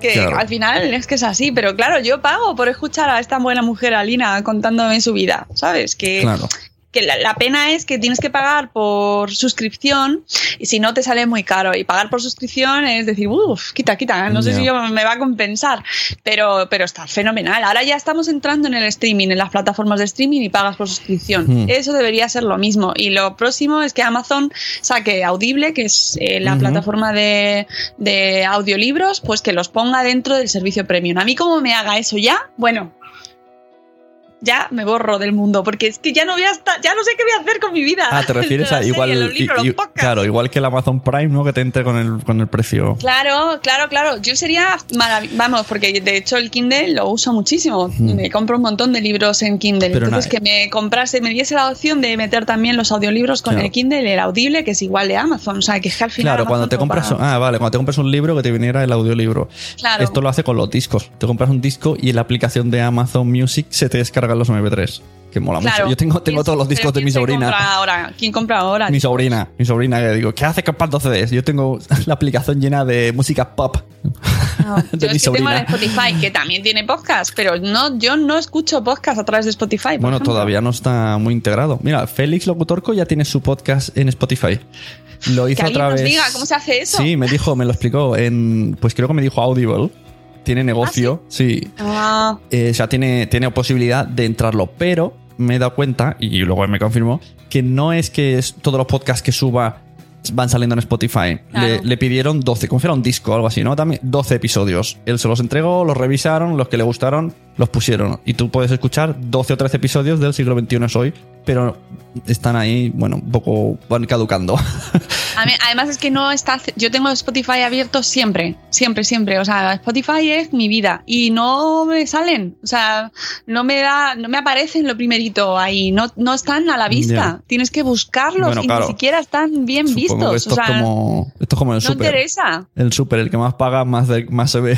Que Claro. al final es que es así, pero claro, yo pago por escuchar a esta buena mujer, Alina, contándome su vida, ¿sabes? Que Claro. Que la, la pena es que tienes que pagar por suscripción y si no te sale muy caro. Y pagar por suscripción es decir, uff, quita, quita, no sé si yo me va a compensar, pero, pero está fenomenal. Ahora ya estamos entrando en el streaming, en las plataformas de streaming y pagas por suscripción. Hmm. Eso debería ser lo mismo. Y lo próximo es que Amazon saque Audible, que es eh, la plataforma de, de audiolibros, pues que los ponga dentro del servicio premium. A mí como me haga eso ya, bueno, ya me borro del mundo, porque es que ya no voy a estar, ya no sé qué voy a hacer con mi vida. Ah, te refieres a serie, igual. los libros, y- y- los podcasts. claro, igual que el Amazon Prime, ¿no? Que te entre con el, con el precio. Claro, claro, claro. Yo sería vamos, porque de hecho el Kindle lo uso muchísimo. Me compro un montón de libros en Kindle. Pero Entonces que me comprase, me diese la opción de meter también los audiolibros con Claro. el Kindle, el audible, que es igual de Amazon. O sea, que es que al final. Claro, cuando te compras. Ah, vale, cuando te compras un libro que te viniera el audiolibro. Claro. Esto lo hace con los discos. Te compras un disco y la aplicación de Amazon Music se te los MP3. Que mola Claro. mucho. Yo tengo, tengo ¿Quién- todos los discos de mi sobrina. compra ahora? ¿Quién compra ahora? Mi sobrina, mi sobrina, que digo, ¿qué hace comprando CDs? Yo tengo la aplicación llena de música pop. No, de yo mi es que tengo. Spotify, que también tiene podcast, pero no, yo no escucho podcast a través de Spotify. Bueno, ejemplo. todavía no está muy integrado. Mira, Félix Locutorco ya tiene su podcast en Spotify. Lo hizo Que otra nos vez. diga cómo se hace eso. Sí, me dijo, me lo explicó en. Pues creo que me dijo Audible. Tiene negocio, sí. Ah, Eh, o sea, tiene, tiene posibilidad de entrarlo, pero me he dado cuenta, y luego me confirmó, que no es que es- todos los podcasts que suba van saliendo en Spotify. Claro. Le, le pidieron 12, como si fuera un disco o algo así, ¿no? También 12 episodios. Él se los entregó, los revisaron, los que le gustaron, los pusieron. Y tú puedes escuchar 12 o 13 episodios del siglo XXI es hoy, pero están ahí, bueno, un poco van caducando. A mí- además es que no está. Yo tengo Spotify abierto siempre, siempre, siempre. O sea, Spotify es mi vida y no me salen. O sea, no me da, no me aparecen lo primerito ahí. No, no están a la vista. Tienes que buscarlos Bueno, y claro. ni siquiera están bien Supongo vistos. esto, O sea, es como, esto es como el no súper. interesa. El súper, el que más paga, más, de- más se ve.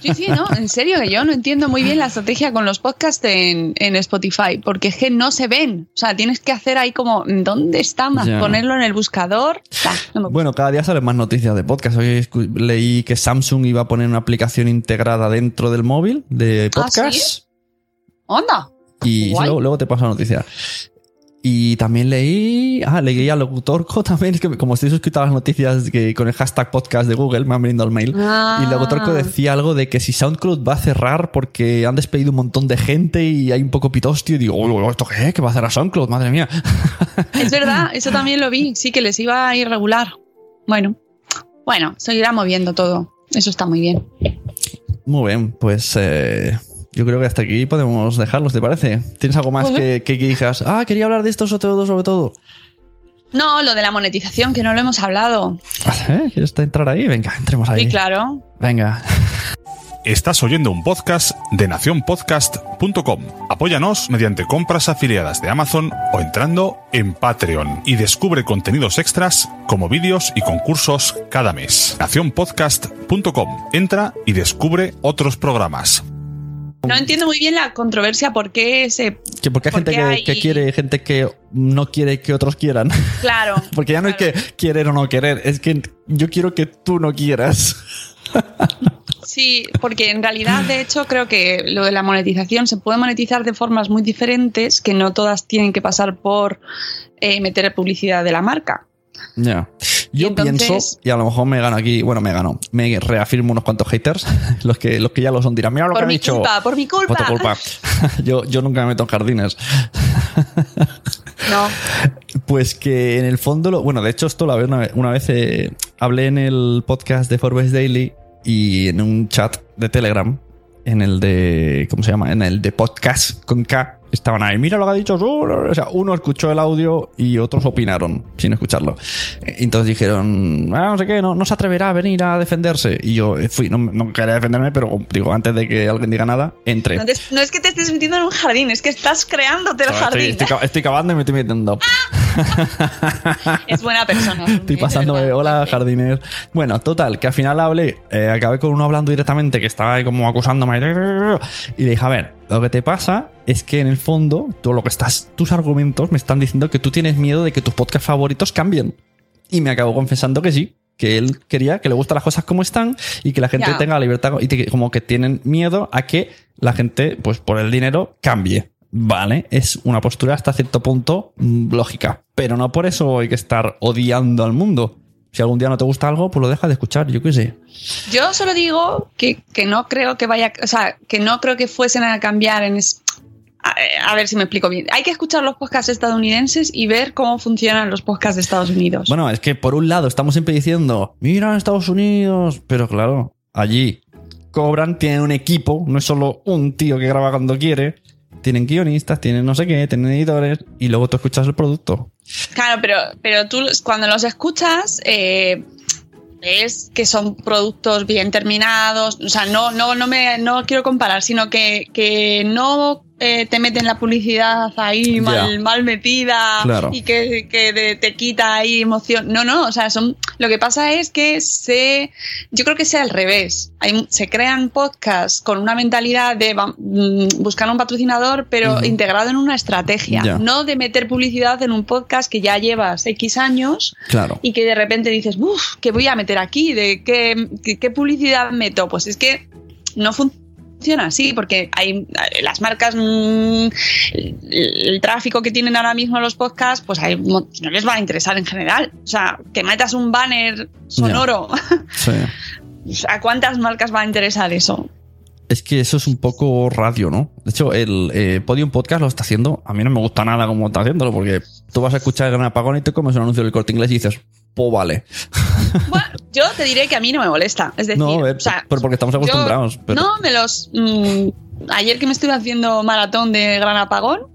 Sí, sí, no, en serio que yo no entiendo muy bien la estrategia con los podcasts en, en Spotify, porque es que no se ven. O sea, tienes que hacer ahí como, ¿dónde está? Más ponerlo en el buscador. Bah, no me Bueno, cada día salen más noticias de podcast. Hoy leí que Samsung iba a poner una aplicación integrada dentro del móvil de ¿Ah, podcast. sí? ¡Onda! Y luego, luego te paso la noticia. Y también leí. Ah, leí a Locutorco también. Es que como estoy suscrito a las noticias que con el hashtag podcast de Google me han venido el mail. Ah. Y Locutorco decía algo de que si SoundCloud va a cerrar porque han despedido un montón de gente y hay un poco pitostio. Y digo, "Uy, ¿esto qué? ¿Qué va a hacer a SoundCloud? Madre mía. Es verdad, eso también lo vi, sí que les iba a ir regular. Bueno, bueno, se irá moviendo todo. Eso está muy bien. Muy bien, pues eh, yo creo que hasta aquí podemos dejarlos, ¿te parece? ¿Tienes algo más que, que digas? Ah, quería hablar de esto sobre todo, sobre todo. No, lo de la monetización, que no lo hemos hablado. ¿Eh? ¿Quieres entrar ahí? Venga, entremos ahí. Sí, claro. Venga. Estás oyendo un podcast de nacionpodcast.com. Apóyanos mediante compras afiliadas de Amazon o entrando en Patreon y descubre contenidos extras como vídeos y concursos cada mes. Nacionpodcast.com. Entra y descubre otros programas. No entiendo muy bien la controversia por qué se... Que porque hay ¿Por gente que, hay- que quiere, gente que no quiere que otros quieran. Claro. porque ya no claro. es que querer o no querer, es que yo quiero que tú no quieras. Sí, porque en realidad, de hecho, creo que lo de la monetización se puede monetizar de formas muy diferentes, que no todas tienen que pasar por eh, meter publicidad de la marca. Ya. Yo entonces- pienso, y a lo mejor me gano aquí, bueno, me gano, me reafirmo unos cuantos haters, los que, los que ya lo son dirán, mira lo que Por ha mi dicho. culpa, por mi culpa. Por tu culpa. yo, yo nunca me meto en jardines. No. Pues que en el fondo, lo, bueno, de hecho esto la vez una, vez- una vez eh, hablé en el podcast de Forbes Daily y en un chat de Telegram, en el de, ¿cómo se llama? En el de podcast con K, estaban ahí, mira lo que ha dicho, Sur". o sea, uno escuchó el audio y otros opinaron sin escucharlo. Eh, Entonces dijeron, ah, no sé qué, no, no se atreverá a venir a defenderse. Y yo eh, fui, no, no quería defenderme, pero digo, antes de que alguien diga nada, entré. No, te- no es que te estés metiendo en un jardín, es que estás creándote el jardín. estoy, ca- estoy cavando y me estoy metiendo. Es buena persona. Estoy es pasándome, verdad. hola jardiner. Bueno, total, que al final hablé, eh, acabé con uno hablando directamente que estaba ahí como acusándome. Y le dije, a ver, lo que te pasa es que en el fondo, todo lo que estás, tus argumentos me están diciendo que tú tienes miedo de que tus podcasts favoritos cambien. Y me acabó confesando que sí, que él quería que le gustan las cosas como están y que la gente tenga la libertad y como que tienen miedo a que la gente, pues por el dinero, cambie. vale, es una postura hasta cierto punto mm, lógica, pero no por eso hay que estar odiando al mundo. Si algún día no te gusta algo, pues lo dejas de escuchar, yo qué sé. Yo solo digo que, que no creo que vaya, o sea, que no creo que fuesen a cambiar en... es- A, a ver si me explico bien. Hay que escuchar los podcasts estadounidenses y ver cómo funcionan los podcasts de Estados Unidos. Bueno, es que por un lado estamos siempre diciendo, mira Estados Unidos, pero claro, allí cobran, tienen un equipo, no es solo un tío que graba cuando quiere, tienen guionistas, tienen no sé qué, tienen editores y luego tú escuchas el producto. Claro, pero, pero tú cuando los escuchas, eh, ves que son productos bien terminados. O sea, no, no, no me no quiero comparar, sino que, que no eh, te meten la publicidad ahí mal, mal metida Claro. y que, que de- te quita ahí emoción. No, no, o sea, son. Lo que pasa es que se. Yo creo que sea al revés. Hay, se crean podcasts con una mentalidad de mm, buscar un patrocinador, pero integrado en una estrategia. No de meter publicidad en un podcast que ya llevas X años Claro. y que de repente dices, uff, ¿qué voy a meter aquí? ¿De qué, qué, qué publicidad meto? Pues es que no funciona así, porque hay las marcas, mm, el, el tráfico que tienen ahora mismo los podcasts, pues hay, no les va a interesar en general. O sea, que metas un banner sonoro, Sí. ¿a cuántas marcas va a interesar eso? Es que eso es un poco radio, ¿no? De hecho, el eh, Podium Podcast lo está haciendo. A mí no me gusta nada cómo está haciéndolo, porque tú vas a escuchar el gran apagón y te comes un anuncio del corte inglés y dices, pues vale. Bueno, yo te diré que a mí no me molesta. Es decir, no, o sea, pero porque estamos yo- acostumbrados. pero- No, me los. mm, ayer que me estuve haciendo maratón de Gran Apagón,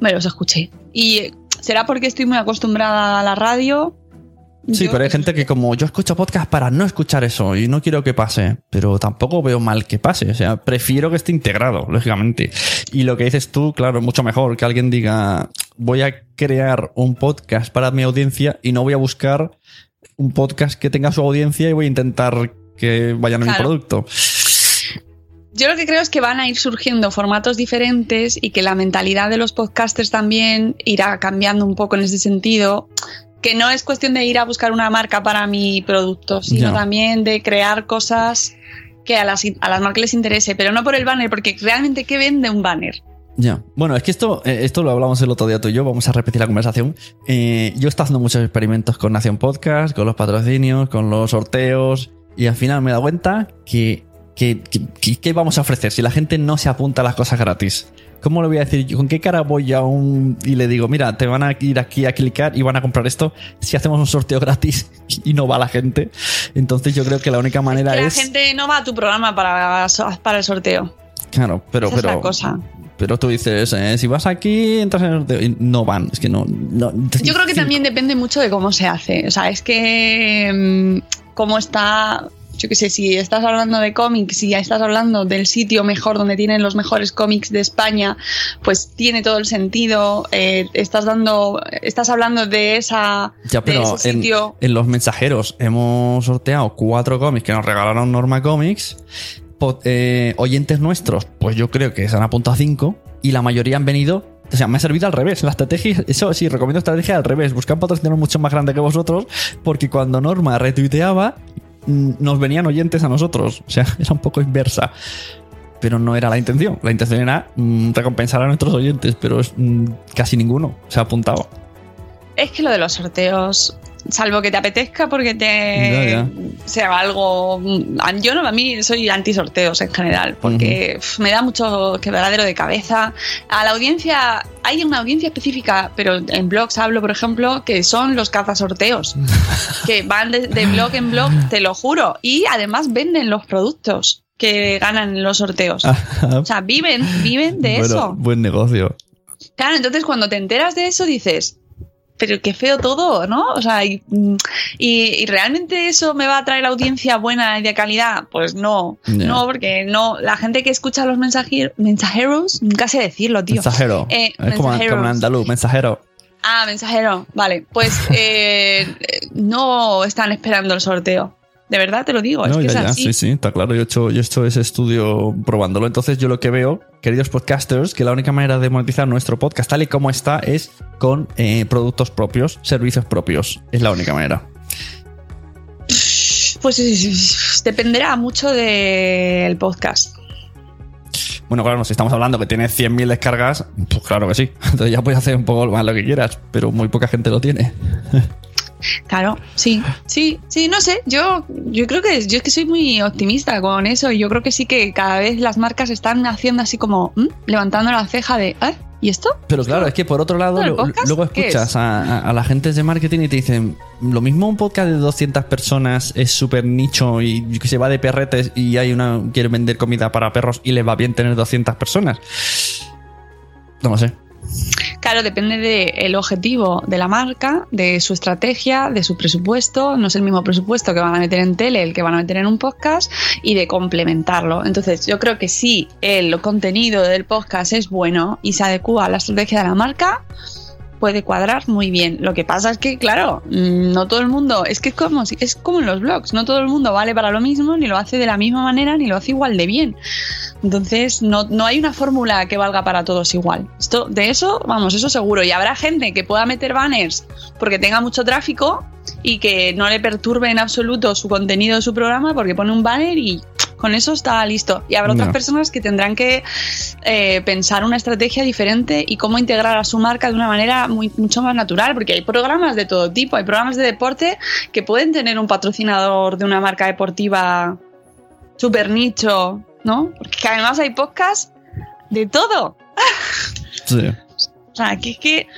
me los escuché. Y será porque estoy muy acostumbrada a la radio. Sí, Yo- pero hay gente que como yo escucho podcast para no escuchar eso y no quiero que pase, pero tampoco veo mal que pase, o sea, prefiero que esté integrado, lógicamente. Y lo que dices tú, claro, es mucho mejor que alguien diga, voy a crear un podcast para mi audiencia y no voy a buscar un podcast que tenga su audiencia y voy a intentar que vayan a mi producto. Yo lo que creo es que van a ir surgiendo formatos diferentes y que la mentalidad de los podcasters también irá cambiando un poco en ese sentido. Que no es cuestión de ir a buscar una marca para mi producto, sino también de crear cosas que a las, a las marcas les interese, pero no por el banner, porque realmente, ¿qué vende un banner? Ya. Bueno, es que esto, eh, esto lo hablamos el otro día tú y yo, vamos a repetir la conversación. Eh, yo estado haciendo muchos experimentos con Nación Podcast, con los patrocinios, con los sorteos, y al final me dado cuenta que, que- ¿qué vamos a ofrecer si la gente no se apunta a las cosas gratis? ¿Cómo le voy a decir yo? ¿Con qué cara voy a un... y le digo, mira, te van a ir aquí a clicar y van a comprar esto si hacemos un sorteo gratis y no va la gente? Entonces yo creo que la única manera Que la es... gente no va a tu programa para, para el sorteo. Claro, pero... Esa es la cosa. Pero tú dices, eh, si vas aquí, entras en el no van, es que no. no- Yo creo que también depende mucho de cómo se hace. O sea, es que mm, cómo está. Yo qué sé, si estás hablando de cómics, si ya estás hablando del sitio mejor donde tienen los mejores cómics de España, pues tiene todo el sentido. Eh, estás dando, estás hablando de esa, Ya, de pero ese en, sitio. en los mensajeros hemos sorteado cuatro cómics que nos regalaron Norma Comics. Eh, oyentes nuestros, pues yo creo que se han apuntado a cinco y la mayoría han venido. O sea, me ha servido al revés. La estrategia, eso sí, recomiendo estrategia al revés. Buscar un patrocinador mucho más grande que vosotros, porque cuando Norma retuiteaba, mm, nos venían oyentes a nosotros. O sea, era un poco inversa. Pero no era la intención. La intención era mm, recompensar a nuestros oyentes, pero mm, casi ninguno se ha apuntado. Es que lo de los sorteos, salvo que te apetezca porque te Ya, ya. sea algo. Yo no, a mí soy anti sorteos en general, porque me da mucho quebradero de cabeza. A la audiencia, hay una audiencia específica, pero en blogs hablo, por ejemplo, que son los cazasorteos, que van de, de blog en blog, te lo juro, y además venden los productos que ganan los sorteos. O sea, viven, viven de Bueno, eso. Buen negocio. Claro, entonces cuando te enteras de eso dices, pero qué feo todo, ¿no? O sea, y, mm, y- y realmente eso me va a traer audiencia buena y de calidad? Pues no, no, porque no, la gente que escucha los mensajer- mensajeros, nunca sé decirlo, tío. Mensajero. Eh, es como, mensajeros. como en andaluz, mensajero. Ah, mensajero, vale, pues eh, eh, no están esperando el sorteo. De verdad te lo digo, es No, que ya, es ya, así. sí, sí, está claro. Yo he, hecho, yo he hecho ese estudio probándolo. Entonces, yo lo que veo, queridos podcasters, que la única manera de monetizar nuestro podcast, tal y como está, es con eh, productos propios, servicios propios. Es la única manera. Pues sí, sí, sí, dependerá mucho del podcast. Bueno, claro, si estamos hablando que tiene 100.000 descargas, pues claro que sí. Entonces ya puedes hacer un poco más lo que quieras, pero muy poca gente lo tiene. Claro, sí, sí, sí, no sé, yo, yo creo que yo es que soy muy optimista con eso y yo creo que sí que cada vez las marcas están haciendo así como ¿m? levantando la ceja de ¿eh? ¿y esto? Pero claro, es que por otro lado, luego ¿Qué escuchas es? a, a- a la gente de marketing y te dicen, lo mismo un podcast de 200 personas es súper nicho y que se va de perretes y hay una quiere vender comida para perros y les va bien tener 200 personas. No lo sé. Claro, depende del objetivo de la marca, de su estrategia, de su presupuesto. No es el mismo presupuesto que van a meter en tele, el que van a meter en un podcast y de complementarlo. Entonces, yo creo que si el contenido del podcast es bueno y se adecua a la estrategia de la marca, puede cuadrar muy bien. Lo que pasa es que, claro, mm, no todo el mundo, es que es como, es como en los blogs, no todo el mundo vale para lo mismo, ni lo hace de la misma manera, ni lo hace igual de bien. Entonces, no, no hay una fórmula que valga para todos igual. Esto, de eso, vamos, eso seguro. Y habrá gente que pueda meter banners porque tenga mucho tráfico y que no le perturbe en absoluto su contenido de su programa porque pone un banner y con eso está listo. Y habrá otras personas que tendrán que eh, pensar una estrategia diferente y cómo integrar a su marca de una manera muy, mucho más natural, porque hay programas de todo tipo, hay programas de deporte que pueden tener un patrocinador de una marca deportiva súper nicho, ¿no? Porque además hay podcasts de todo. Sí. O sea, que es que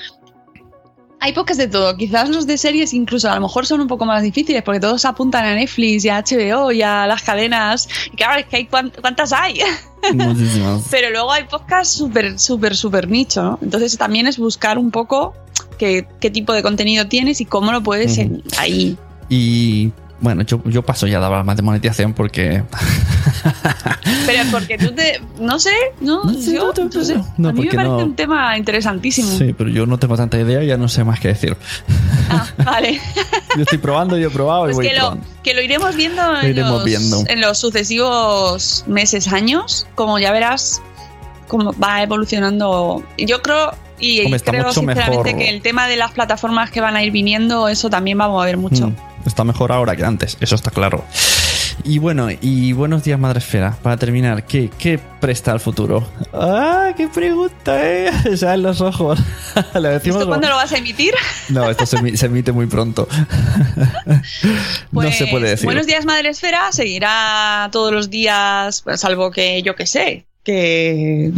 hay podcasts de todo. Quizás los de series incluso a lo mejor son un poco más difíciles porque todos apuntan a Netflix y a HBO y a las cadenas. Y claro, es que hay cuántas hay. Muchísimas. Pero luego hay podcasts súper, súper, súper nicho, ¿no? Entonces también es buscar un poco qué, qué tipo de contenido tienes y cómo lo puedes en- ahí. Y bueno, yo, yo paso ya de hablar más de monetización porque. Pero porque tú te... No sé, ¿no? No sé, Yo, no, no, no sé. no, a mí me parece un tema interesantísimo. Sí, pero yo no tengo tanta idea y ya no sé más qué decir. Ah, vale. Yo estoy probando, yo he probado y Pues voy que lo, que lo iremos viendo, en, iremos los, viendo. en los sucesivos meses, años. Como ya verás cómo va evolucionando. Yo creo y Hombre, creo sinceramente mejor. que el tema de las plataformas que van a ir viniendo, eso también va a mover mucho. Mm, está mejor ahora que antes, eso está claro. Y bueno, y buenos días, Madre Esfera. Para terminar, ¿qué, qué presta al futuro? ¡Ah, qué pregunta, eh! Ya en los ojos. Decimos ¿Esto como- cuándo lo vas a emitir? No, esto se, emi- se emite muy pronto. no se Pues, puede decir. Buenos días, Madre Esfera. Seguirá todos los días, pues, salvo que yo que sé. Que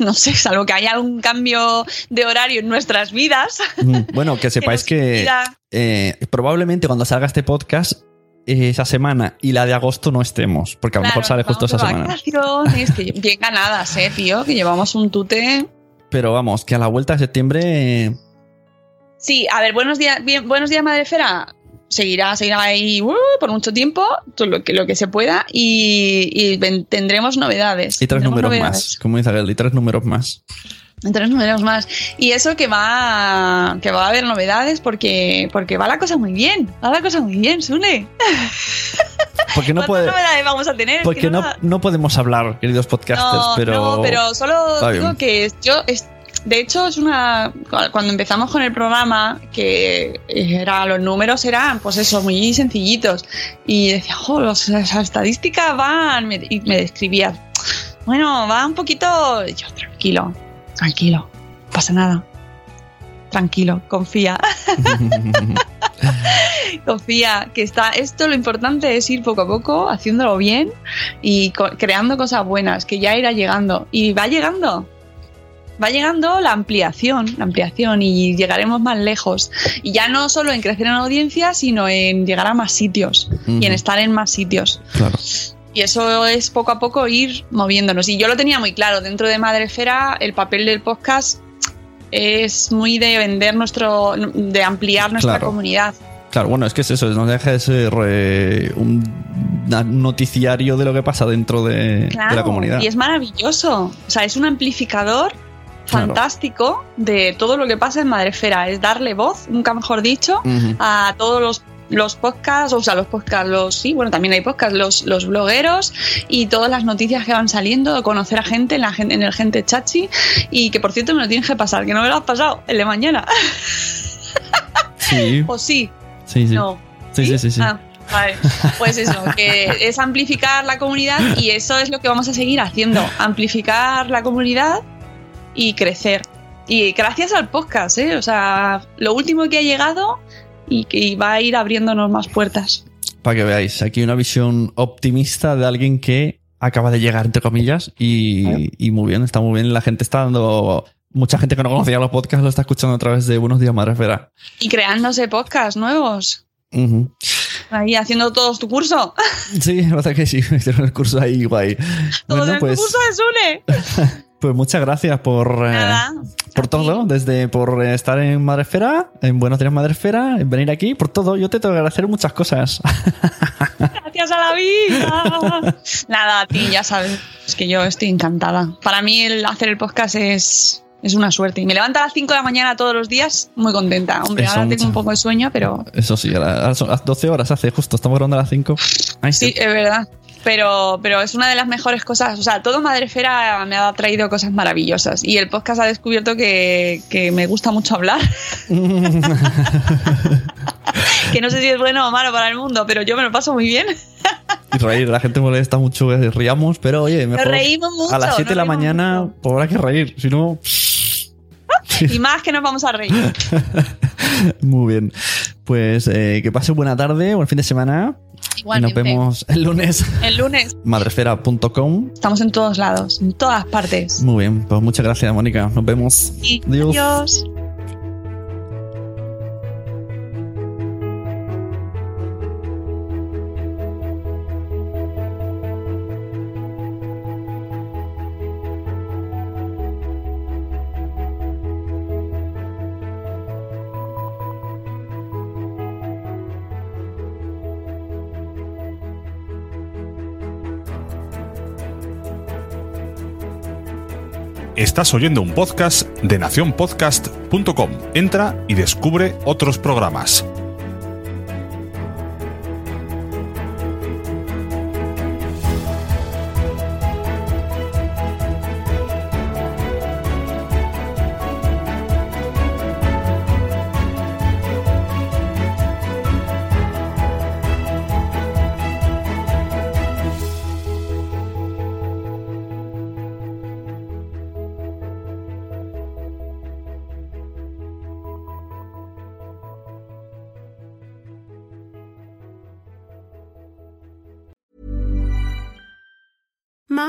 no sé, salvo que haya algún cambio de horario en nuestras vidas. Mm, Bueno, que sepáis que eh, probablemente cuando salga este podcast, esa semana y la de agosto no estemos, porque a lo mejor sale justo esa semana. que bien ganadas, eh, tío, que llevamos un tute. Pero vamos, que a la vuelta de septiembre. eh, Sí, a ver, buenos días, bien, buenos días, Madre Esfera. Seguirá, seguirá ahí uh, por mucho tiempo, todo lo que, lo que se pueda, y, tendremos novedades. y tres números novedades. más, como dice Gael, y tres números más. Tres números más. Y eso que va, que va a haber novedades porque, porque va la cosa muy bien. Va la cosa muy bien, Sune. Porque no ¿Cuántas puede. novedades vamos a tener? Porque que no, podemos hablar, queridos podcasters, no, pero. no, pero solo digo que yo es- de hecho es una cuando empezamos con el programa que era los números eran pues eso muy sencillitos y decía jo los- las estadísticas van y me describía bueno va un poquito Y yo tranquilo tranquilo no pasa nada. Tranquilo confía. Confía que está esto lo importante es ir poco a poco haciéndolo bien y co- creando cosas buenas que ya irá llegando. Y va llegando. Va llegando la ampliación la ampliación y llegaremos más lejos. Y ya no solo en crecer en audiencia sino en llegar a más sitios y en estar en más sitios. Claro. Y eso es poco a poco ir moviéndonos. Y yo lo tenía muy claro, dentro de Madrefera el papel del podcast es muy de vender nuestro, de ampliar nuestra Claro. comunidad. Claro, bueno, es que es eso, no deja de ser eh, un, noticiario de lo que pasa dentro de, Claro, de la comunidad. y es maravilloso. O sea, es un amplificador Claro. fantástico de todo lo que pasa en Madrefera. Es darle voz, nunca mejor dicho, a todos los los podcasts, o sea, los podcasts, los, sí, bueno, también hay podcasts, los, los blogueros y todas las noticias que van saliendo, conocer a gente en, la, en el gente chachi y que por cierto me lo tienes que pasar, que no me lo has pasado, el de mañana. Sí, o sí, sí, sí. no. Sí, sí, sí, sí. Ah, Vale, pues eso, que es amplificar la comunidad y eso es lo que vamos a seguir haciendo, amplificar la comunidad y crecer. Y gracias al podcast, ¿eh? O sea, lo último que ha llegado y que va a ir abriéndonos más puertas. Para que veáis, aquí una visión optimista de alguien que acaba de llegar, entre comillas, y, y muy bien, está muy bien. La gente está dando mucha gente que no conocía los podcasts lo está escuchando a través de Buenos Días Madre Espera. Y creándose podcasts nuevos. Ahí haciendo todos tu curso. Sí, la verdad que sí, hicieron el curso ahí guay. Todo el pues, curso de Sune. pues muchas gracias por, eh, Nada, por todo, desde por estar en Madresfera, en Buenos Días Madresfera, en venir aquí, por todo. Yo te tengo que agradecer muchas cosas. Gracias a la vida. Nada, a ti ya sabes es que yo estoy encantada. Para mí el hacer el podcast es, es una suerte. Y me levanto a las 5 de la mañana todos los días muy contenta. Hombre, Eso ahora tengo un poco de sueño, pero Eso sí, ahora son las 12 horas hace, justo, estamos grabando a las 5. Ahí sí, es verdad. Pero, pero es una de las mejores cosas. O sea, todo Madrefera me ha traído cosas maravillosas. Y el podcast ha descubierto que, que me gusta mucho hablar. que no sé si es bueno o malo para el mundo, pero yo me lo paso muy bien. Y reír, la gente molesta mucho que riamos, pero oye, mejor reímos mucho, a las 7 de la mañana mucho. pues habrá que reír, si no... Y más que nos vamos a reír. Muy bien. Pues eh, que pase buena tarde, buen fin de semana. Igualmente. Y nos vemos el lunes. El lunes Madresfera.com. estamos en todos lados, en todas partes. Muy bien, pues muchas gracias, Mónica. Nos vemos. Y Adiós. adiós. Estás oyendo un podcast de nacionpodcast.com. Entra y descubre otros programas.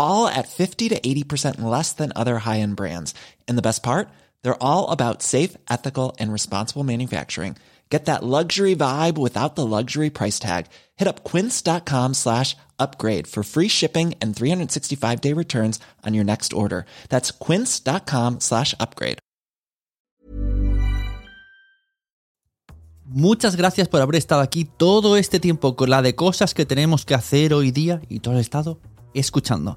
all at 50 to 80% less than other high end brands. And the best part? They're all about safe, ethical, and responsible manufacturing. Get that luxury vibe without the luxury price tag. Hit up quince.com slash upgrade for free shipping and 365 day returns on your next order. That's quince.com slash upgrade. Muchas gracias por haber estado aquí todo este tiempo con la de cosas que tenemos que hacer hoy día y todo el estado escuchando.